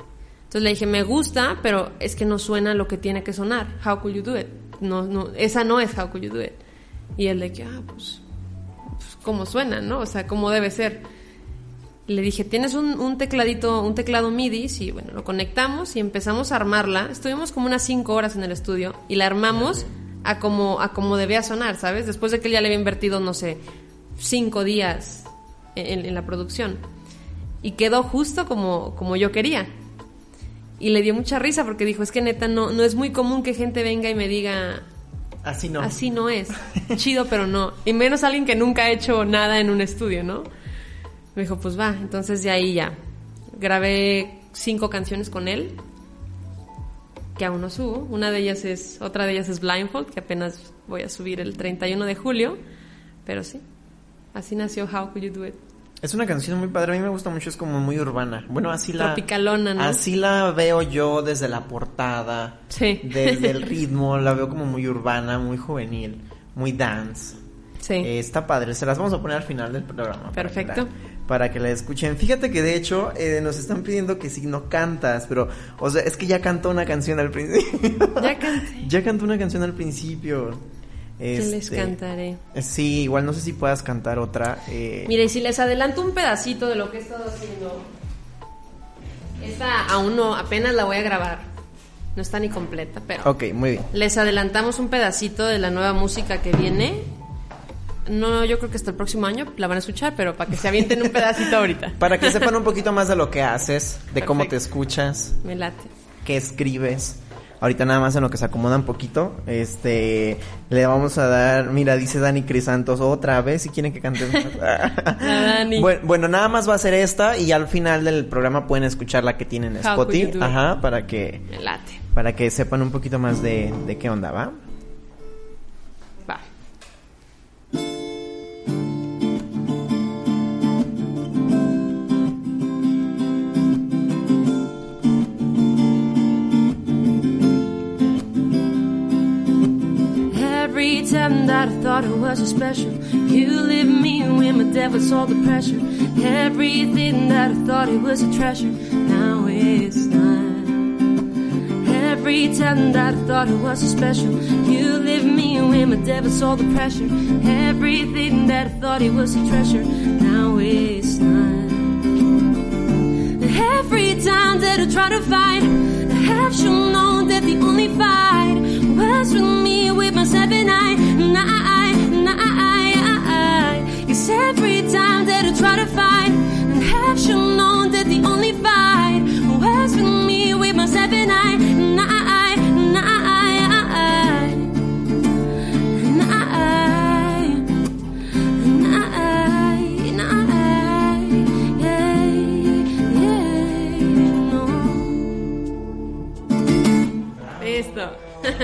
Entonces le dije, me gusta, pero es que no suena lo que tiene que sonar. How could you do it? No, no, esa no es How could you do it. Y él de que, ah, pues, pues cómo suena, ¿no? O sea, cómo debe ser. Le dije, ¿tienes un, un tecladito, un teclado MIDI? Sí, bueno, lo conectamos y empezamos a armarla. Estuvimos como unas cinco horas en el estudio y la armamos a como, a como debía sonar, ¿sabes? Después de que él ya le había invertido, no sé, cinco días en, en la producción. Y quedó justo como, como yo quería. Y le dio mucha risa porque dijo, es que neta, no, no es muy común que gente venga y me diga, Así no. así no es. <laughs> Chido, pero no. Y menos alguien que nunca ha hecho nada en un estudio, ¿no? Me dijo, pues va. Entonces de ahí ya. Grabé cinco canciones con él. Que aún no subo. Una de ellas es, otra de ellas es Blindfold, que apenas voy a subir el 31 de julio. Pero sí. Así nació How Could You Do It. Es una canción muy padre, a mí me gusta mucho, es como muy urbana. Bueno, así la... Tropicalona, ¿no? Así la veo yo desde la portada, Sí. desde el <laughs> ritmo, la veo como muy urbana, muy juvenil, muy dance. Sí. Eh, está padre, se las vamos a poner al final del programa. para que Perfecto. la- Para que la, escuchen. Fíjate que de hecho eh, nos están pidiendo que si no cantas, pero, o sea, es que ya cantó una canción al principio. Ya canté. <laughs> ya cantó una canción al principio. ¿Qué les Este, cantaré? Sí, igual no sé si puedas cantar otra. eh, Mira, y si les adelanto un pedacito de lo que he estado haciendo, esta aún no, apenas la voy a grabar. No está ni completa, pero Ok, muy bien. les adelantamos un pedacito de la nueva música que viene. No, yo creo que hasta el próximo año la van a escuchar, pero para que se avienten un pedacito ahorita. <laughs> Para que sepan un poquito más de lo que haces, de cómo te escuchas, Me late. qué escribes. Ahorita nada más en lo que se acomoda un poquito, este, le vamos a dar, mira, dice Dani Crisantos, otra vez si quieren que cantemos. <laughs> Dani. Bueno, bueno, nada más va a ser esta y al final del programa pueden escuchar la que tienen en Spotify, ajá, para que, Me late. para que sepan un poquito más de, de qué onda. Va. Every time that I thought it was special, you leave me with my devil's all the pressure. Everything that I thought it was a treasure, now it's not. Every time that I thought it was special, you leave me with my devil's all the pressure. Everything that I thought it was a treasure, now it's not. Every time that I try to I have you known that the only fight was with me with myself and I, and I, and I. Cause every time that I try to fight, I have shown known that the only fight was with me with myself and I, and I,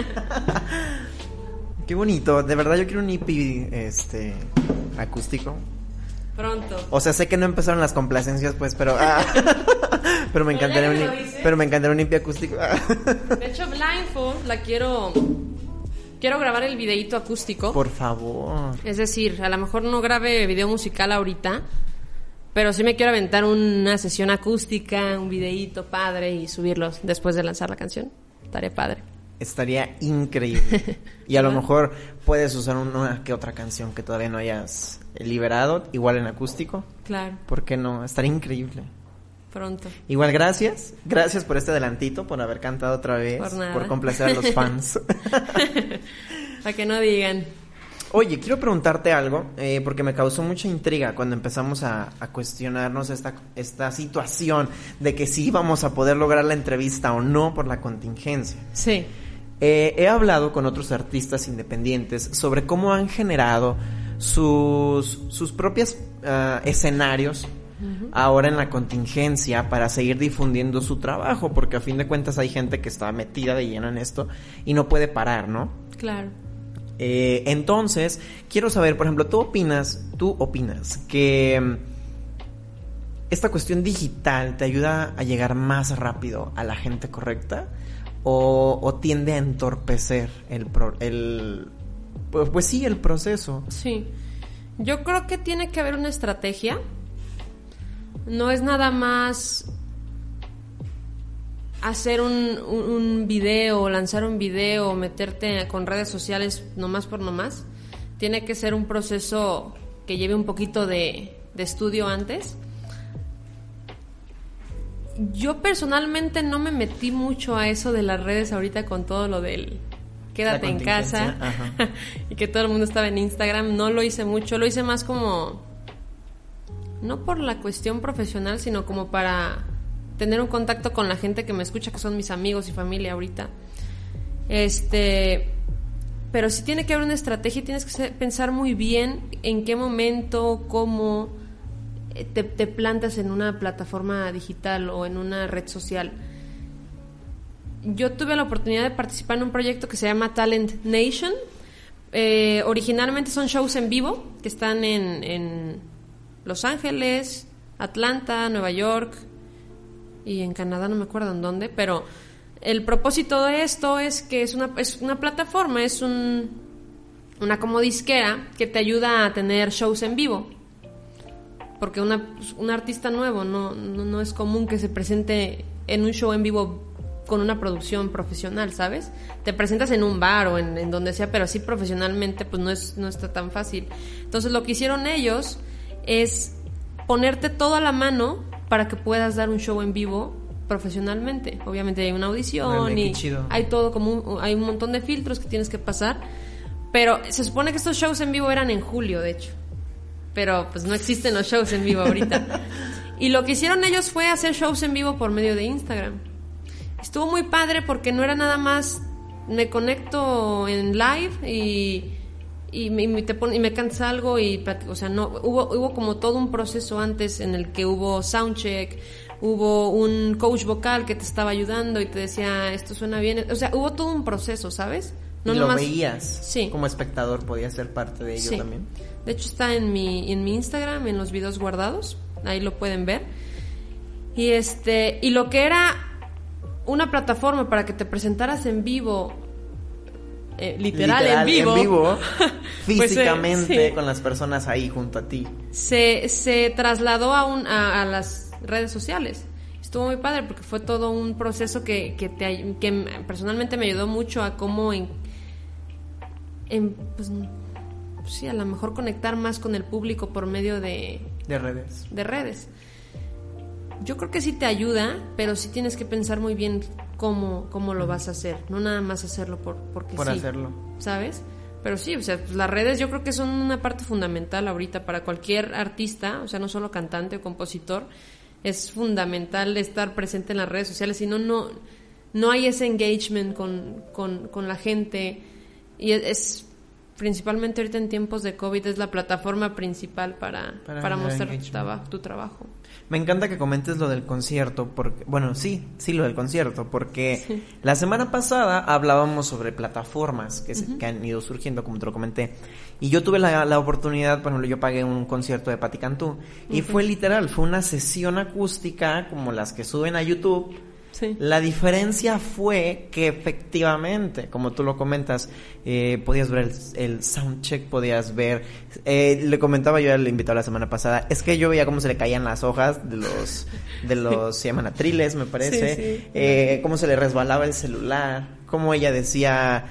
<laughs> Qué bonito, de verdad yo quiero un EP, este, acústico. Pronto. O sea, sé que no empezaron las complacencias, pues, pero, ah, <laughs> pero me encantaría un, pero me encantaría un EP acústico. <laughs> De hecho, Blindfold la quiero. Quiero grabar el videíto acústico. Por favor. Es decir, a lo mejor no grabe video musical ahorita, pero sí me quiero aventar una sesión acústica, un videíto padre y subirlos después de lanzar la canción. Estaría padre. Estaría increíble. <laughs> Y a lo mejor puedes usar una que otra canción que todavía no hayas liberado, igual en acústico. Claro, ¿Por qué no? Estaría increíble. pronto. Igual gracias, gracias por este adelantito, por haber cantado otra vez, Por nada. complacer a los fans. <laughs> Para que no digan. Oye, quiero preguntarte algo, eh, porque me causó mucha intriga cuando empezamos a, a, cuestionarnos esta, esta situación de que si íbamos a poder lograr la entrevista o no por la contingencia. Sí. Eh, he hablado con otros artistas independientes sobre cómo han generado sus, sus propios uh, escenarios ahora en la contingencia para seguir difundiendo su trabajo, porque a fin de cuentas hay gente que está metida de lleno en esto y no puede parar, ¿no? Claro. Eh, entonces, quiero saber, por ejemplo, ¿tú opinas, tú opinas que mm, esta cuestión digital te ayuda a llegar más rápido a la gente correcta? ¿O, tiende a entorpecer el, pro, el pues, pues sí, el proceso? Sí. Yo creo que tiene que haber una estrategia. No es nada más hacer un, un, un video, lanzar un video, meterte con redes sociales nomás por nomás. Tiene que ser un proceso que lleve un poquito de, de estudio antes. Yo personalmente no me metí mucho a eso de las redes ahorita con todo lo del quédate en casa <laughs> y que todo el mundo estaba en Instagram. No lo hice mucho, lo hice más como no por la cuestión profesional, sino como para tener un contacto con la gente que me escucha, que son mis amigos y familia ahorita. Este, pero sí tiene que haber una estrategia, tienes que pensar muy bien en qué momento, cómo te, plantas en una plataforma digital o en una red social. Yo tuve la oportunidad de participar en un proyecto que se llama Talent Nation. Eh, originalmente son shows en vivo que están en, en Los Ángeles, Atlanta, Nueva York, y en Canadá no me acuerdo en dónde, pero el propósito de esto es que es una, es una plataforma, es un, una como disquera que te ayuda a tener shows en vivo. Porque una, un artista nuevo no, no, no es común que se presente en un show en vivo con una producción profesional, ¿sabes? Te presentas en un bar o en, en, donde sea, pero así profesionalmente pues no, es, no está tan fácil. Entonces lo que hicieron ellos es ponerte todo a la mano para que puedas dar un show en vivo profesionalmente. Obviamente hay una audición y hay todo como un, hay un montón de filtros que tienes que pasar. Pero se supone que estos shows en vivo eran en julio, de hecho. Pero pues no existen los shows en vivo ahorita. <laughs> y lo que hicieron ellos fue hacer shows en vivo por medio de Instagram. Estuvo muy padre porque no era nada más me conecto en live y y me, y te pon, y me cansa algo y o sea no hubo hubo como todo un proceso antes en el que hubo soundcheck hubo un coach vocal que te estaba ayudando y te decía esto suena bien o sea hubo todo un proceso sabes no y lo nomás, veías sí. como espectador podías ser parte de ello sí. también de hecho está en mi en mi Instagram en los videos guardados ahí lo pueden ver y este y lo que era una plataforma para que te presentaras en vivo eh, literal, literal, en vivo, en vivo físicamente <laughs> pues, eh, sí. con las personas ahí junto a ti. Se, se trasladó a, un, a, a, las redes sociales. Estuvo muy padre porque fue todo un proceso que, que, te, que personalmente me ayudó mucho a cómo en, en pues, sí, a lo mejor conectar más con el público por medio de, de redes. De redes. Yo creo que sí te ayuda, pero sí tienes que pensar muy bien cómo, cómo lo vas a hacer, no nada más hacerlo por, porque por sí, hacerlo. ¿Sabes? Pero sí, o sea, pues las redes yo creo que son una parte fundamental ahorita para cualquier artista, o sea, no solo cantante o compositor, es fundamental estar presente en las redes sociales, si no, no, no hay ese engagement con, con, con la gente y es, principalmente ahorita en tiempos de COVID es la plataforma principal para, para, para mostrar tu, traba, tu trabajo. Me encanta que comentes lo del concierto, porque, bueno, sí, sí, lo del concierto, porque sí. la semana pasada hablábamos sobre plataformas que, se, uh -huh. que, han ido surgiendo, como te lo comenté, y yo tuve la, la oportunidad, por ejemplo, yo pagué un concierto de Patti Cantú, y uh -huh. fue literal, fue una sesión acústica como las que suben a YouTube, Sí. La diferencia fue que efectivamente, como tú lo comentas, eh, podías ver el, el soundcheck, podías ver, eh, le comentaba yo al invitado la semana pasada, es que yo veía cómo se le caían las hojas de los, de los, se llaman atriles, me parece, sí, sí. Eh, cómo se le resbalaba el celular, cómo ella decía,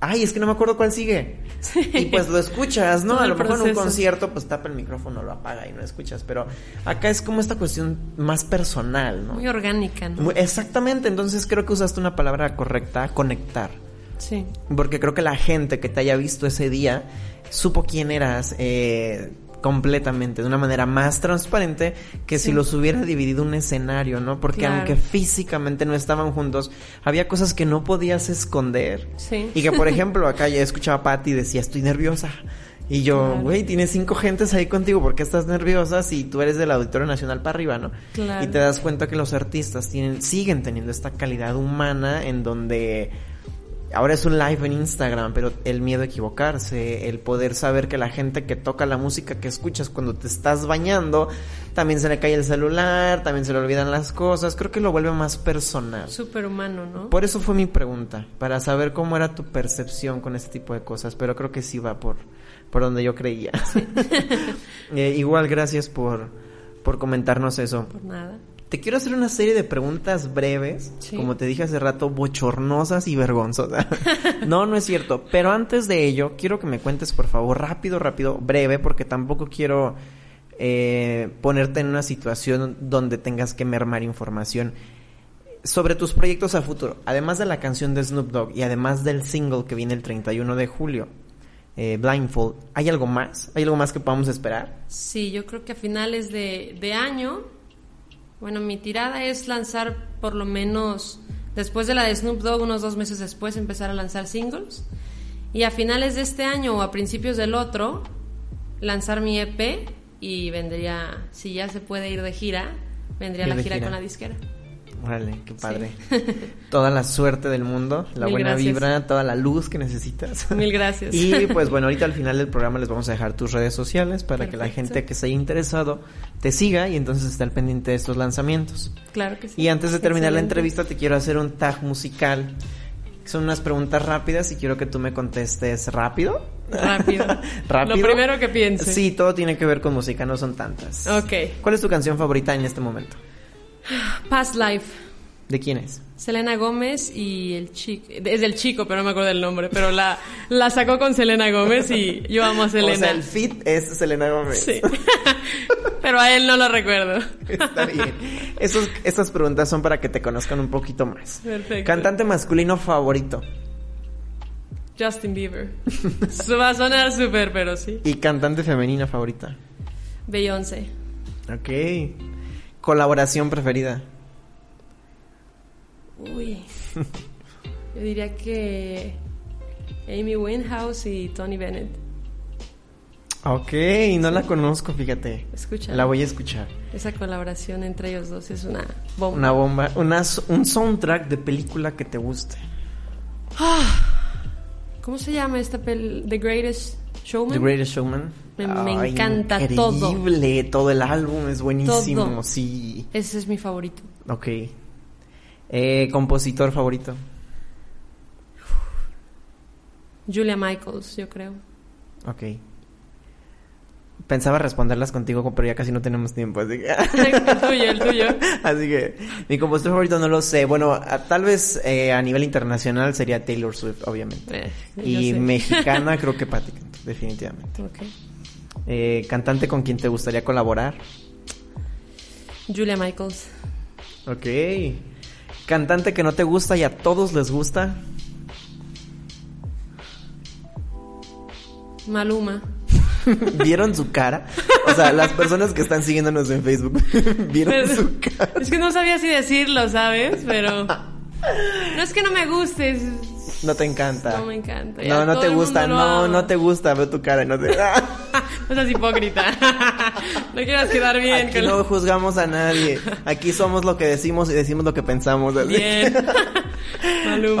ay, es que no me acuerdo cuál sigue. Sí. Y pues lo escuchas, ¿no? Todo a lo mejor en un concierto, pues tapa el micrófono, lo apaga y no escuchas. Pero acá es como esta cuestión más personal, ¿no? Muy orgánica, ¿no? Exactamente, entonces creo que usaste una palabra correcta, conectar. Sí. Porque creo que la gente que te haya visto ese día supo quién eras eh, completamente, de una manera más transparente que si los hubiera dividido un escenario, ¿no? Porque Claro. aunque físicamente no estaban juntos, había cosas que no podías esconder. Sí. Y que, por <laughs> ejemplo, acá ya escuchaba a Patty y decía, estoy nerviosa. Y yo, Claro. güey, tienes cinco gentes ahí contigo, ¿por qué estás nerviosa si tú eres del Auditorio Nacional para arriba, no? Claro. Y te das cuenta que los artistas tienen, siguen teniendo esta calidad humana en donde ahora es un live en Instagram, pero el miedo a equivocarse, el poder saber que la gente que toca la música que escuchas cuando te estás bañando, también se le cae el celular, también se le olvidan las cosas, creo que lo vuelve más personal. Súper humano, ¿no? Por eso fue mi pregunta, para saber cómo era tu percepción con este tipo de cosas, pero creo que sí va por, por donde yo creía. <laughs> Eh, igual, gracias por, por comentarnos eso. Por nada. Te quiero hacer una serie de preguntas breves, Sí. como te dije hace rato, bochornosas y vergonzosas. <laughs> no, no es cierto. Pero antes de ello, quiero que me cuentes, por favor, rápido, rápido, breve, porque tampoco quiero eh, ponerte en una situación donde tengas que mermar información sobre tus proyectos a futuro. Además de la canción de Snoop Dogg y además del single que viene el 31 de julio, eh, Blindfold, ¿hay algo más? ¿Hay algo más que podamos esperar? Sí, yo creo que a finales de, de año, bueno, mi tirada es lanzar por lo menos, después de la de Snoop Dogg, unos dos meses después, empezar a lanzar singles. Y a finales de este año o a principios del otro, lanzar mi EP y vendría, si ya se puede ir de gira, vendría Ir la gira. con la disquera. Órale, qué padre. <laughs> Toda la suerte del mundo, la Mil buena gracias. vibra, toda la luz que necesitas. Mil <laughs> gracias. Y pues bueno, ahorita al final del programa les vamos a dejar tus redes sociales para que la gente que se haya interesado te siga y entonces esté al pendiente de estos lanzamientos. Claro que sí. Y antes de terminar la entrevista te quiero hacer un tag musical. Son unas preguntas rápidas y quiero que tú me contestes rápido. Rápido. <laughs> rápido. Lo primero que piense. Sí, todo tiene que ver con música, no son tantas. Ok. ¿Cuál es tu canción favorita en este momento? Past Life. ¿De quién es? Selena Gómez y el chico, es del chico, pero no me acuerdo del nombre, pero la, la sacó con Selena Gómez y yo amo a Selena. O sea, el fit es Selena Gómez. Sí. <laughs> pero a él no lo recuerdo. Está bien. Esos, estas preguntas son para que te conozcan un poquito más. Perfecto. Cantante masculino favorito. Justin Bieber. Va a sonar súper, pero sí. Y cantante femenina favorita. Beyoncé. Ok. Colaboración preferida. Uy. Yo diría que Amy Winehouse y Tony Bennett. Ok, no la conozco, fíjate. Escucha. La voy a escuchar. Esa colaboración entre ellos dos es una bomba. Una bomba. Una, un soundtrack de película que te guste. ¿Cómo se llama esta pel The Greatest Showman? The Greatest Showman. Me- me encanta todo. Increíble, todo el álbum es buenísimo, Todo. sí. Ese es mi favorito. Ok. Eh, compositor favorito. Julia Michaels, yo creo. Ok. Pensaba responderlas contigo, pero ya casi no tenemos tiempo, así que... <laughs> el tuyo, el tuyo. <laughs> Así que mi compositor favorito no lo sé. Bueno, a- tal vez eh, a nivel internacional sería Taylor Swift, obviamente. Eh, y mexicana <laughs> creo que Patti definitivamente. Ok. Eh, cantante con quien te gustaría colaborar. Julia Michaels. Ok. Cantante que no te gusta y a todos les gusta. Maluma. <laughs> ¿Vieron su cara? O sea, las personas que están siguiéndonos en Facebook, <laughs> ¿vieron Pero- su cara? Es que no sabía si decirlo, ¿sabes? Pero... No es que no me guste. es- No te encanta. No me encanta. No, no te gusta, no, no te gusta, veo tu cara, y no te... <laughs> No seas hipócrita. <laughs> No quieras quedar bien. Aquí con- no juzgamos a nadie. Aquí somos lo que decimos y decimos lo que pensamos. así. Bien. <laughs>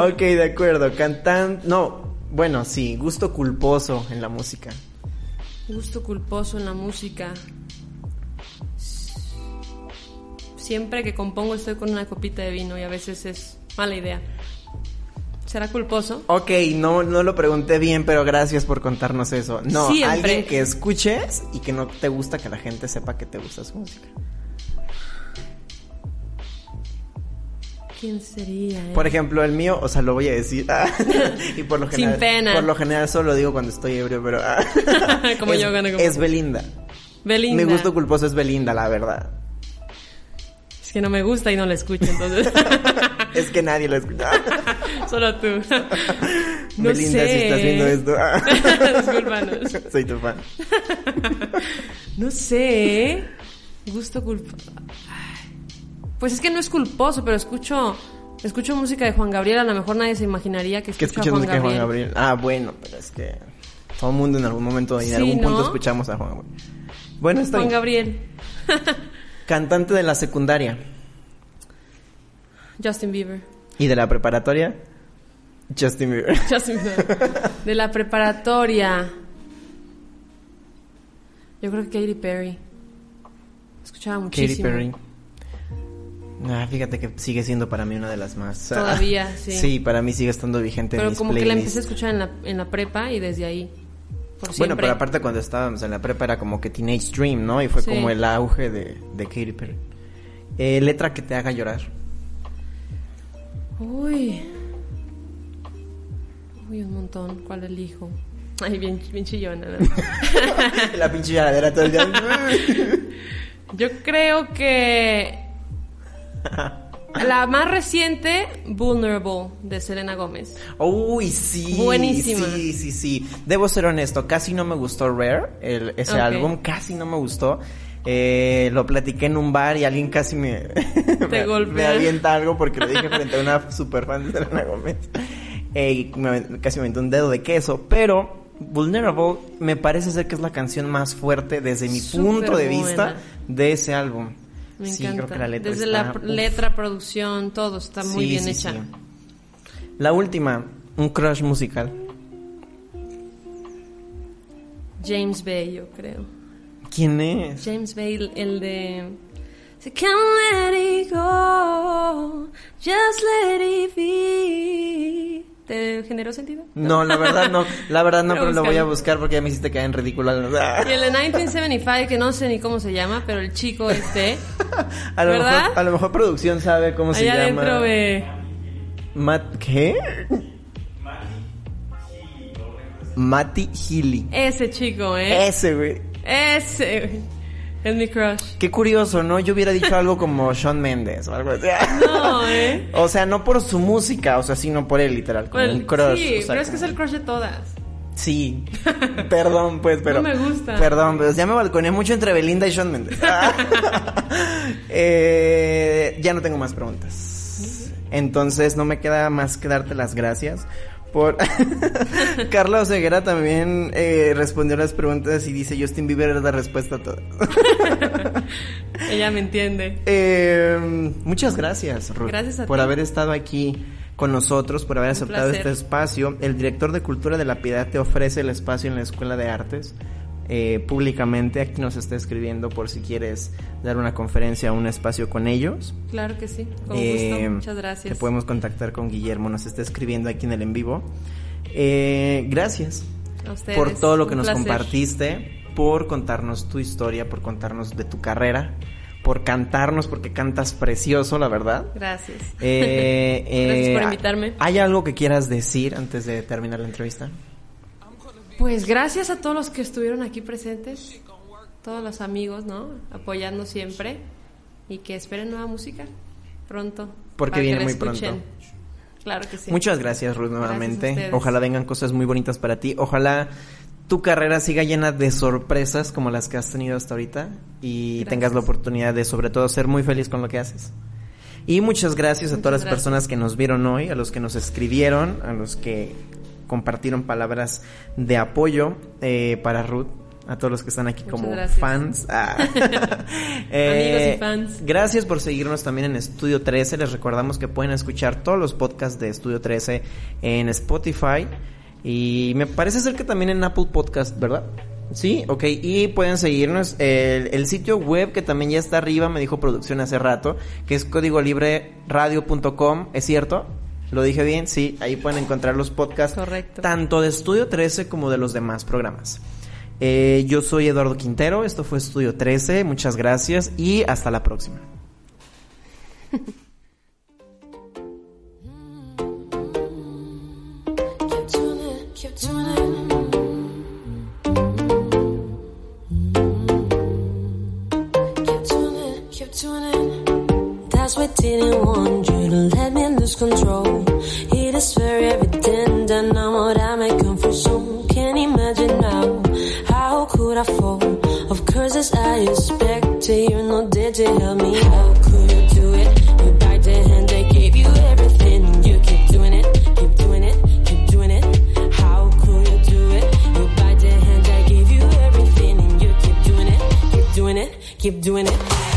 Ok, de acuerdo. Cantan... No, bueno, sí, gusto culposo en la música. Gusto culposo en la música. Siempre que compongo estoy con una copita de vino y a veces es mala idea. ¿Será culposo? Ok, no, no lo pregunté bien, pero gracias por contarnos eso. No, Siempre. alguien que escuches y que no te gusta que la gente sepa que te gusta su música. ¿Quién sería? eh? Por ejemplo, el mío, o sea, lo voy a decir. <laughs> y por lo Sin general. pena. Por lo general solo lo digo cuando estoy ebrio, pero. ah. <laughs> Como es, yo gano como- Es Belinda. Belinda. Mi gusto culposo es Belinda, la verdad. Es que no me gusta y no la escucho, entonces. <laughs> es que nadie lo escucha. Solo tú. <laughs> No Belinda, sé. si estás viendo esto. <laughs> Discúlpanos. <laughs> Soy tu fan. No sé. Gusto culposo. Pues es que no es culposo, pero escucho escucho música de Juan Gabriel. A lo mejor nadie se imaginaría que ¿Qué escucho a escuchas Juan música de. Juan Gabriel? Ah, bueno, pero es que todo el mundo en algún momento y en Sí, algún punto escuchamos a Juan Gabriel. Bueno, Juan. Gabriel. Cantante de la secundaria Justin Bieber. y de la preparatoria, Justin Bieber. <laughs> Justin Bieber. De la preparatoria. Yo creo que Katy Perry. Escuchaba Katy muchísimo. Perry. Ah, fíjate que sigue siendo para mí una de las más. ah, Todavía, <laughs> sí. Sí, para mí sigue estando vigente en Pero mis como que la playlists. empecé a escuchar en la, en la prepa y desde ahí. Por Bueno, pero aparte cuando estábamos en la prepa era como que Teenage Dream, ¿no? Y fue Sí. como el auge de, de Katy Perry. Eh, letra que te haga llorar. Uy. Uy, un montón. ¿Cuál elijo? Ay, bien, bien chillona. ¿no? <laughs> la pinche lloradera todo el día. Yo creo que la más reciente, Vulnerable, de Selena Gómez. Uy, sí. Buenísima. Sí, sí, sí. Debo ser honesto, casi no me gustó Rare, el- ese álbum, casi no me gustó. Eh, lo platiqué en un bar y alguien casi me, <laughs> me, golpea. me avienta algo porque lo dije frente a una super fan de Selena Gómez. Eh, me casi me aventó un dedo de queso, pero Vulnerable me parece ser que es la canción más fuerte desde mi punto de buena. vista de ese álbum. Me sí, encanta. creo que la letra Desde está, la uf. letra, producción, todo está muy Sí, bien sí, hecha. La última, un crush musical. James Bay, yo creo. ¿Quién es? James Bay, el- el de... So can't let it go, just let it be. ¿Te generó sentido? No, la verdad no, la verdad no, Pero pero lo voy a buscar porque ya me hiciste caer en ridículo. Y el de 1975, que no sé ni cómo se llama, pero el chico este, A lo, ¿verdad? mejor, a lo mejor producción sabe cómo se allá llama. ve... Matt, ¿Qué? Matty Healy. Ese chico, ¿eh? Ese, güey. Ese, güey. Es mi crush. Qué curioso, ¿no? Yo hubiera dicho algo como Sean Mendes o algo así. No, ¿eh? <laughs> O sea, no por su música, o sea, sino por él, literal, como Well, un crush. sí, o sea, pero es que es el crush de todas. Sí. <laughs> Perdón, pues, pero. No me gusta. Perdón, pero ya me balconé mucho entre Belinda y Sean Mendes. <laughs> Eh, ya no tengo más preguntas. Entonces, no me queda más que darte las gracias. Por <laughs> Carla Oseguera también eh, respondió las preguntas y dice Justin Bieber es la respuesta a todas. <laughs> Ella me entiende. Eh, muchas gracias, Ruth, Gracias a por ti. haber estado aquí con nosotros, por haber aceptado placer. este espacio. El director de Cultura de la Piedad te ofrece el espacio en la Escuela de Artes. Eh, públicamente aquí nos está escribiendo por si quieres dar una conferencia o un espacio con ellos. Claro que sí, con Eh, gusto. Muchas gracias. Te podemos contactar con Guillermo, nos está escribiendo aquí en el en vivo. Eh, gracias A ustedes, por todo lo que nos placer. compartiste, por contarnos tu historia, por contarnos de tu carrera, por cantarnos, porque cantas precioso, la verdad. Gracias. Eh, <laughs> Gracias eh, por invitarme. ¿Hay algo que quieras decir antes de terminar la entrevista? Pues gracias a todos los que estuvieron aquí presentes, todos los amigos, ¿no? Apoyando siempre y que esperen nueva música pronto. Porque viene muy escuchen. pronto. Claro que sí. Muchas gracias, Ruth, nuevamente. ustedes. Ojalá vengan cosas muy bonitas para ti. Ojalá tu carrera siga llena de sorpresas como las que has tenido hasta ahorita y Gracias. tengas la oportunidad de, sobre todo, ser muy feliz con lo que haces. Y muchas gracias a Muchas todas las gracias. personas que nos vieron hoy, a los que nos escribieron, a los que compartieron palabras de apoyo eh, para Ruth, a todos los que están aquí Muchas como gracias. fans. Ah. Eh, <laughs> Amigos y <laughs> fans. Gracias por seguirnos también en Estudio 13. Les recordamos que pueden escuchar todos los podcasts de Estudio 13 en Spotify. Y me parece ser que también en Apple Podcast, ¿verdad? Sí, ok. Y pueden seguirnos el, el sitio web que también ya está arriba, me dijo producción hace rato, que es códigolibreradio.com. ¿Es cierto? ¿Lo dije bien? Sí, ahí pueden encontrar los podcasts. Correcto. Tanto de Estudio 13 como de los demás programas. Eh, yo soy Eduardo Quintero, esto fue Estudio 13, muchas gracias y hasta la próxima. lose control. It is for everything that I'm out of my for so Can't imagine now, how could I fall? Of curses I expected, you know, did to help me out? Could you do it? You bite the hand that gave you everything, you keep doing it. Keep doing it.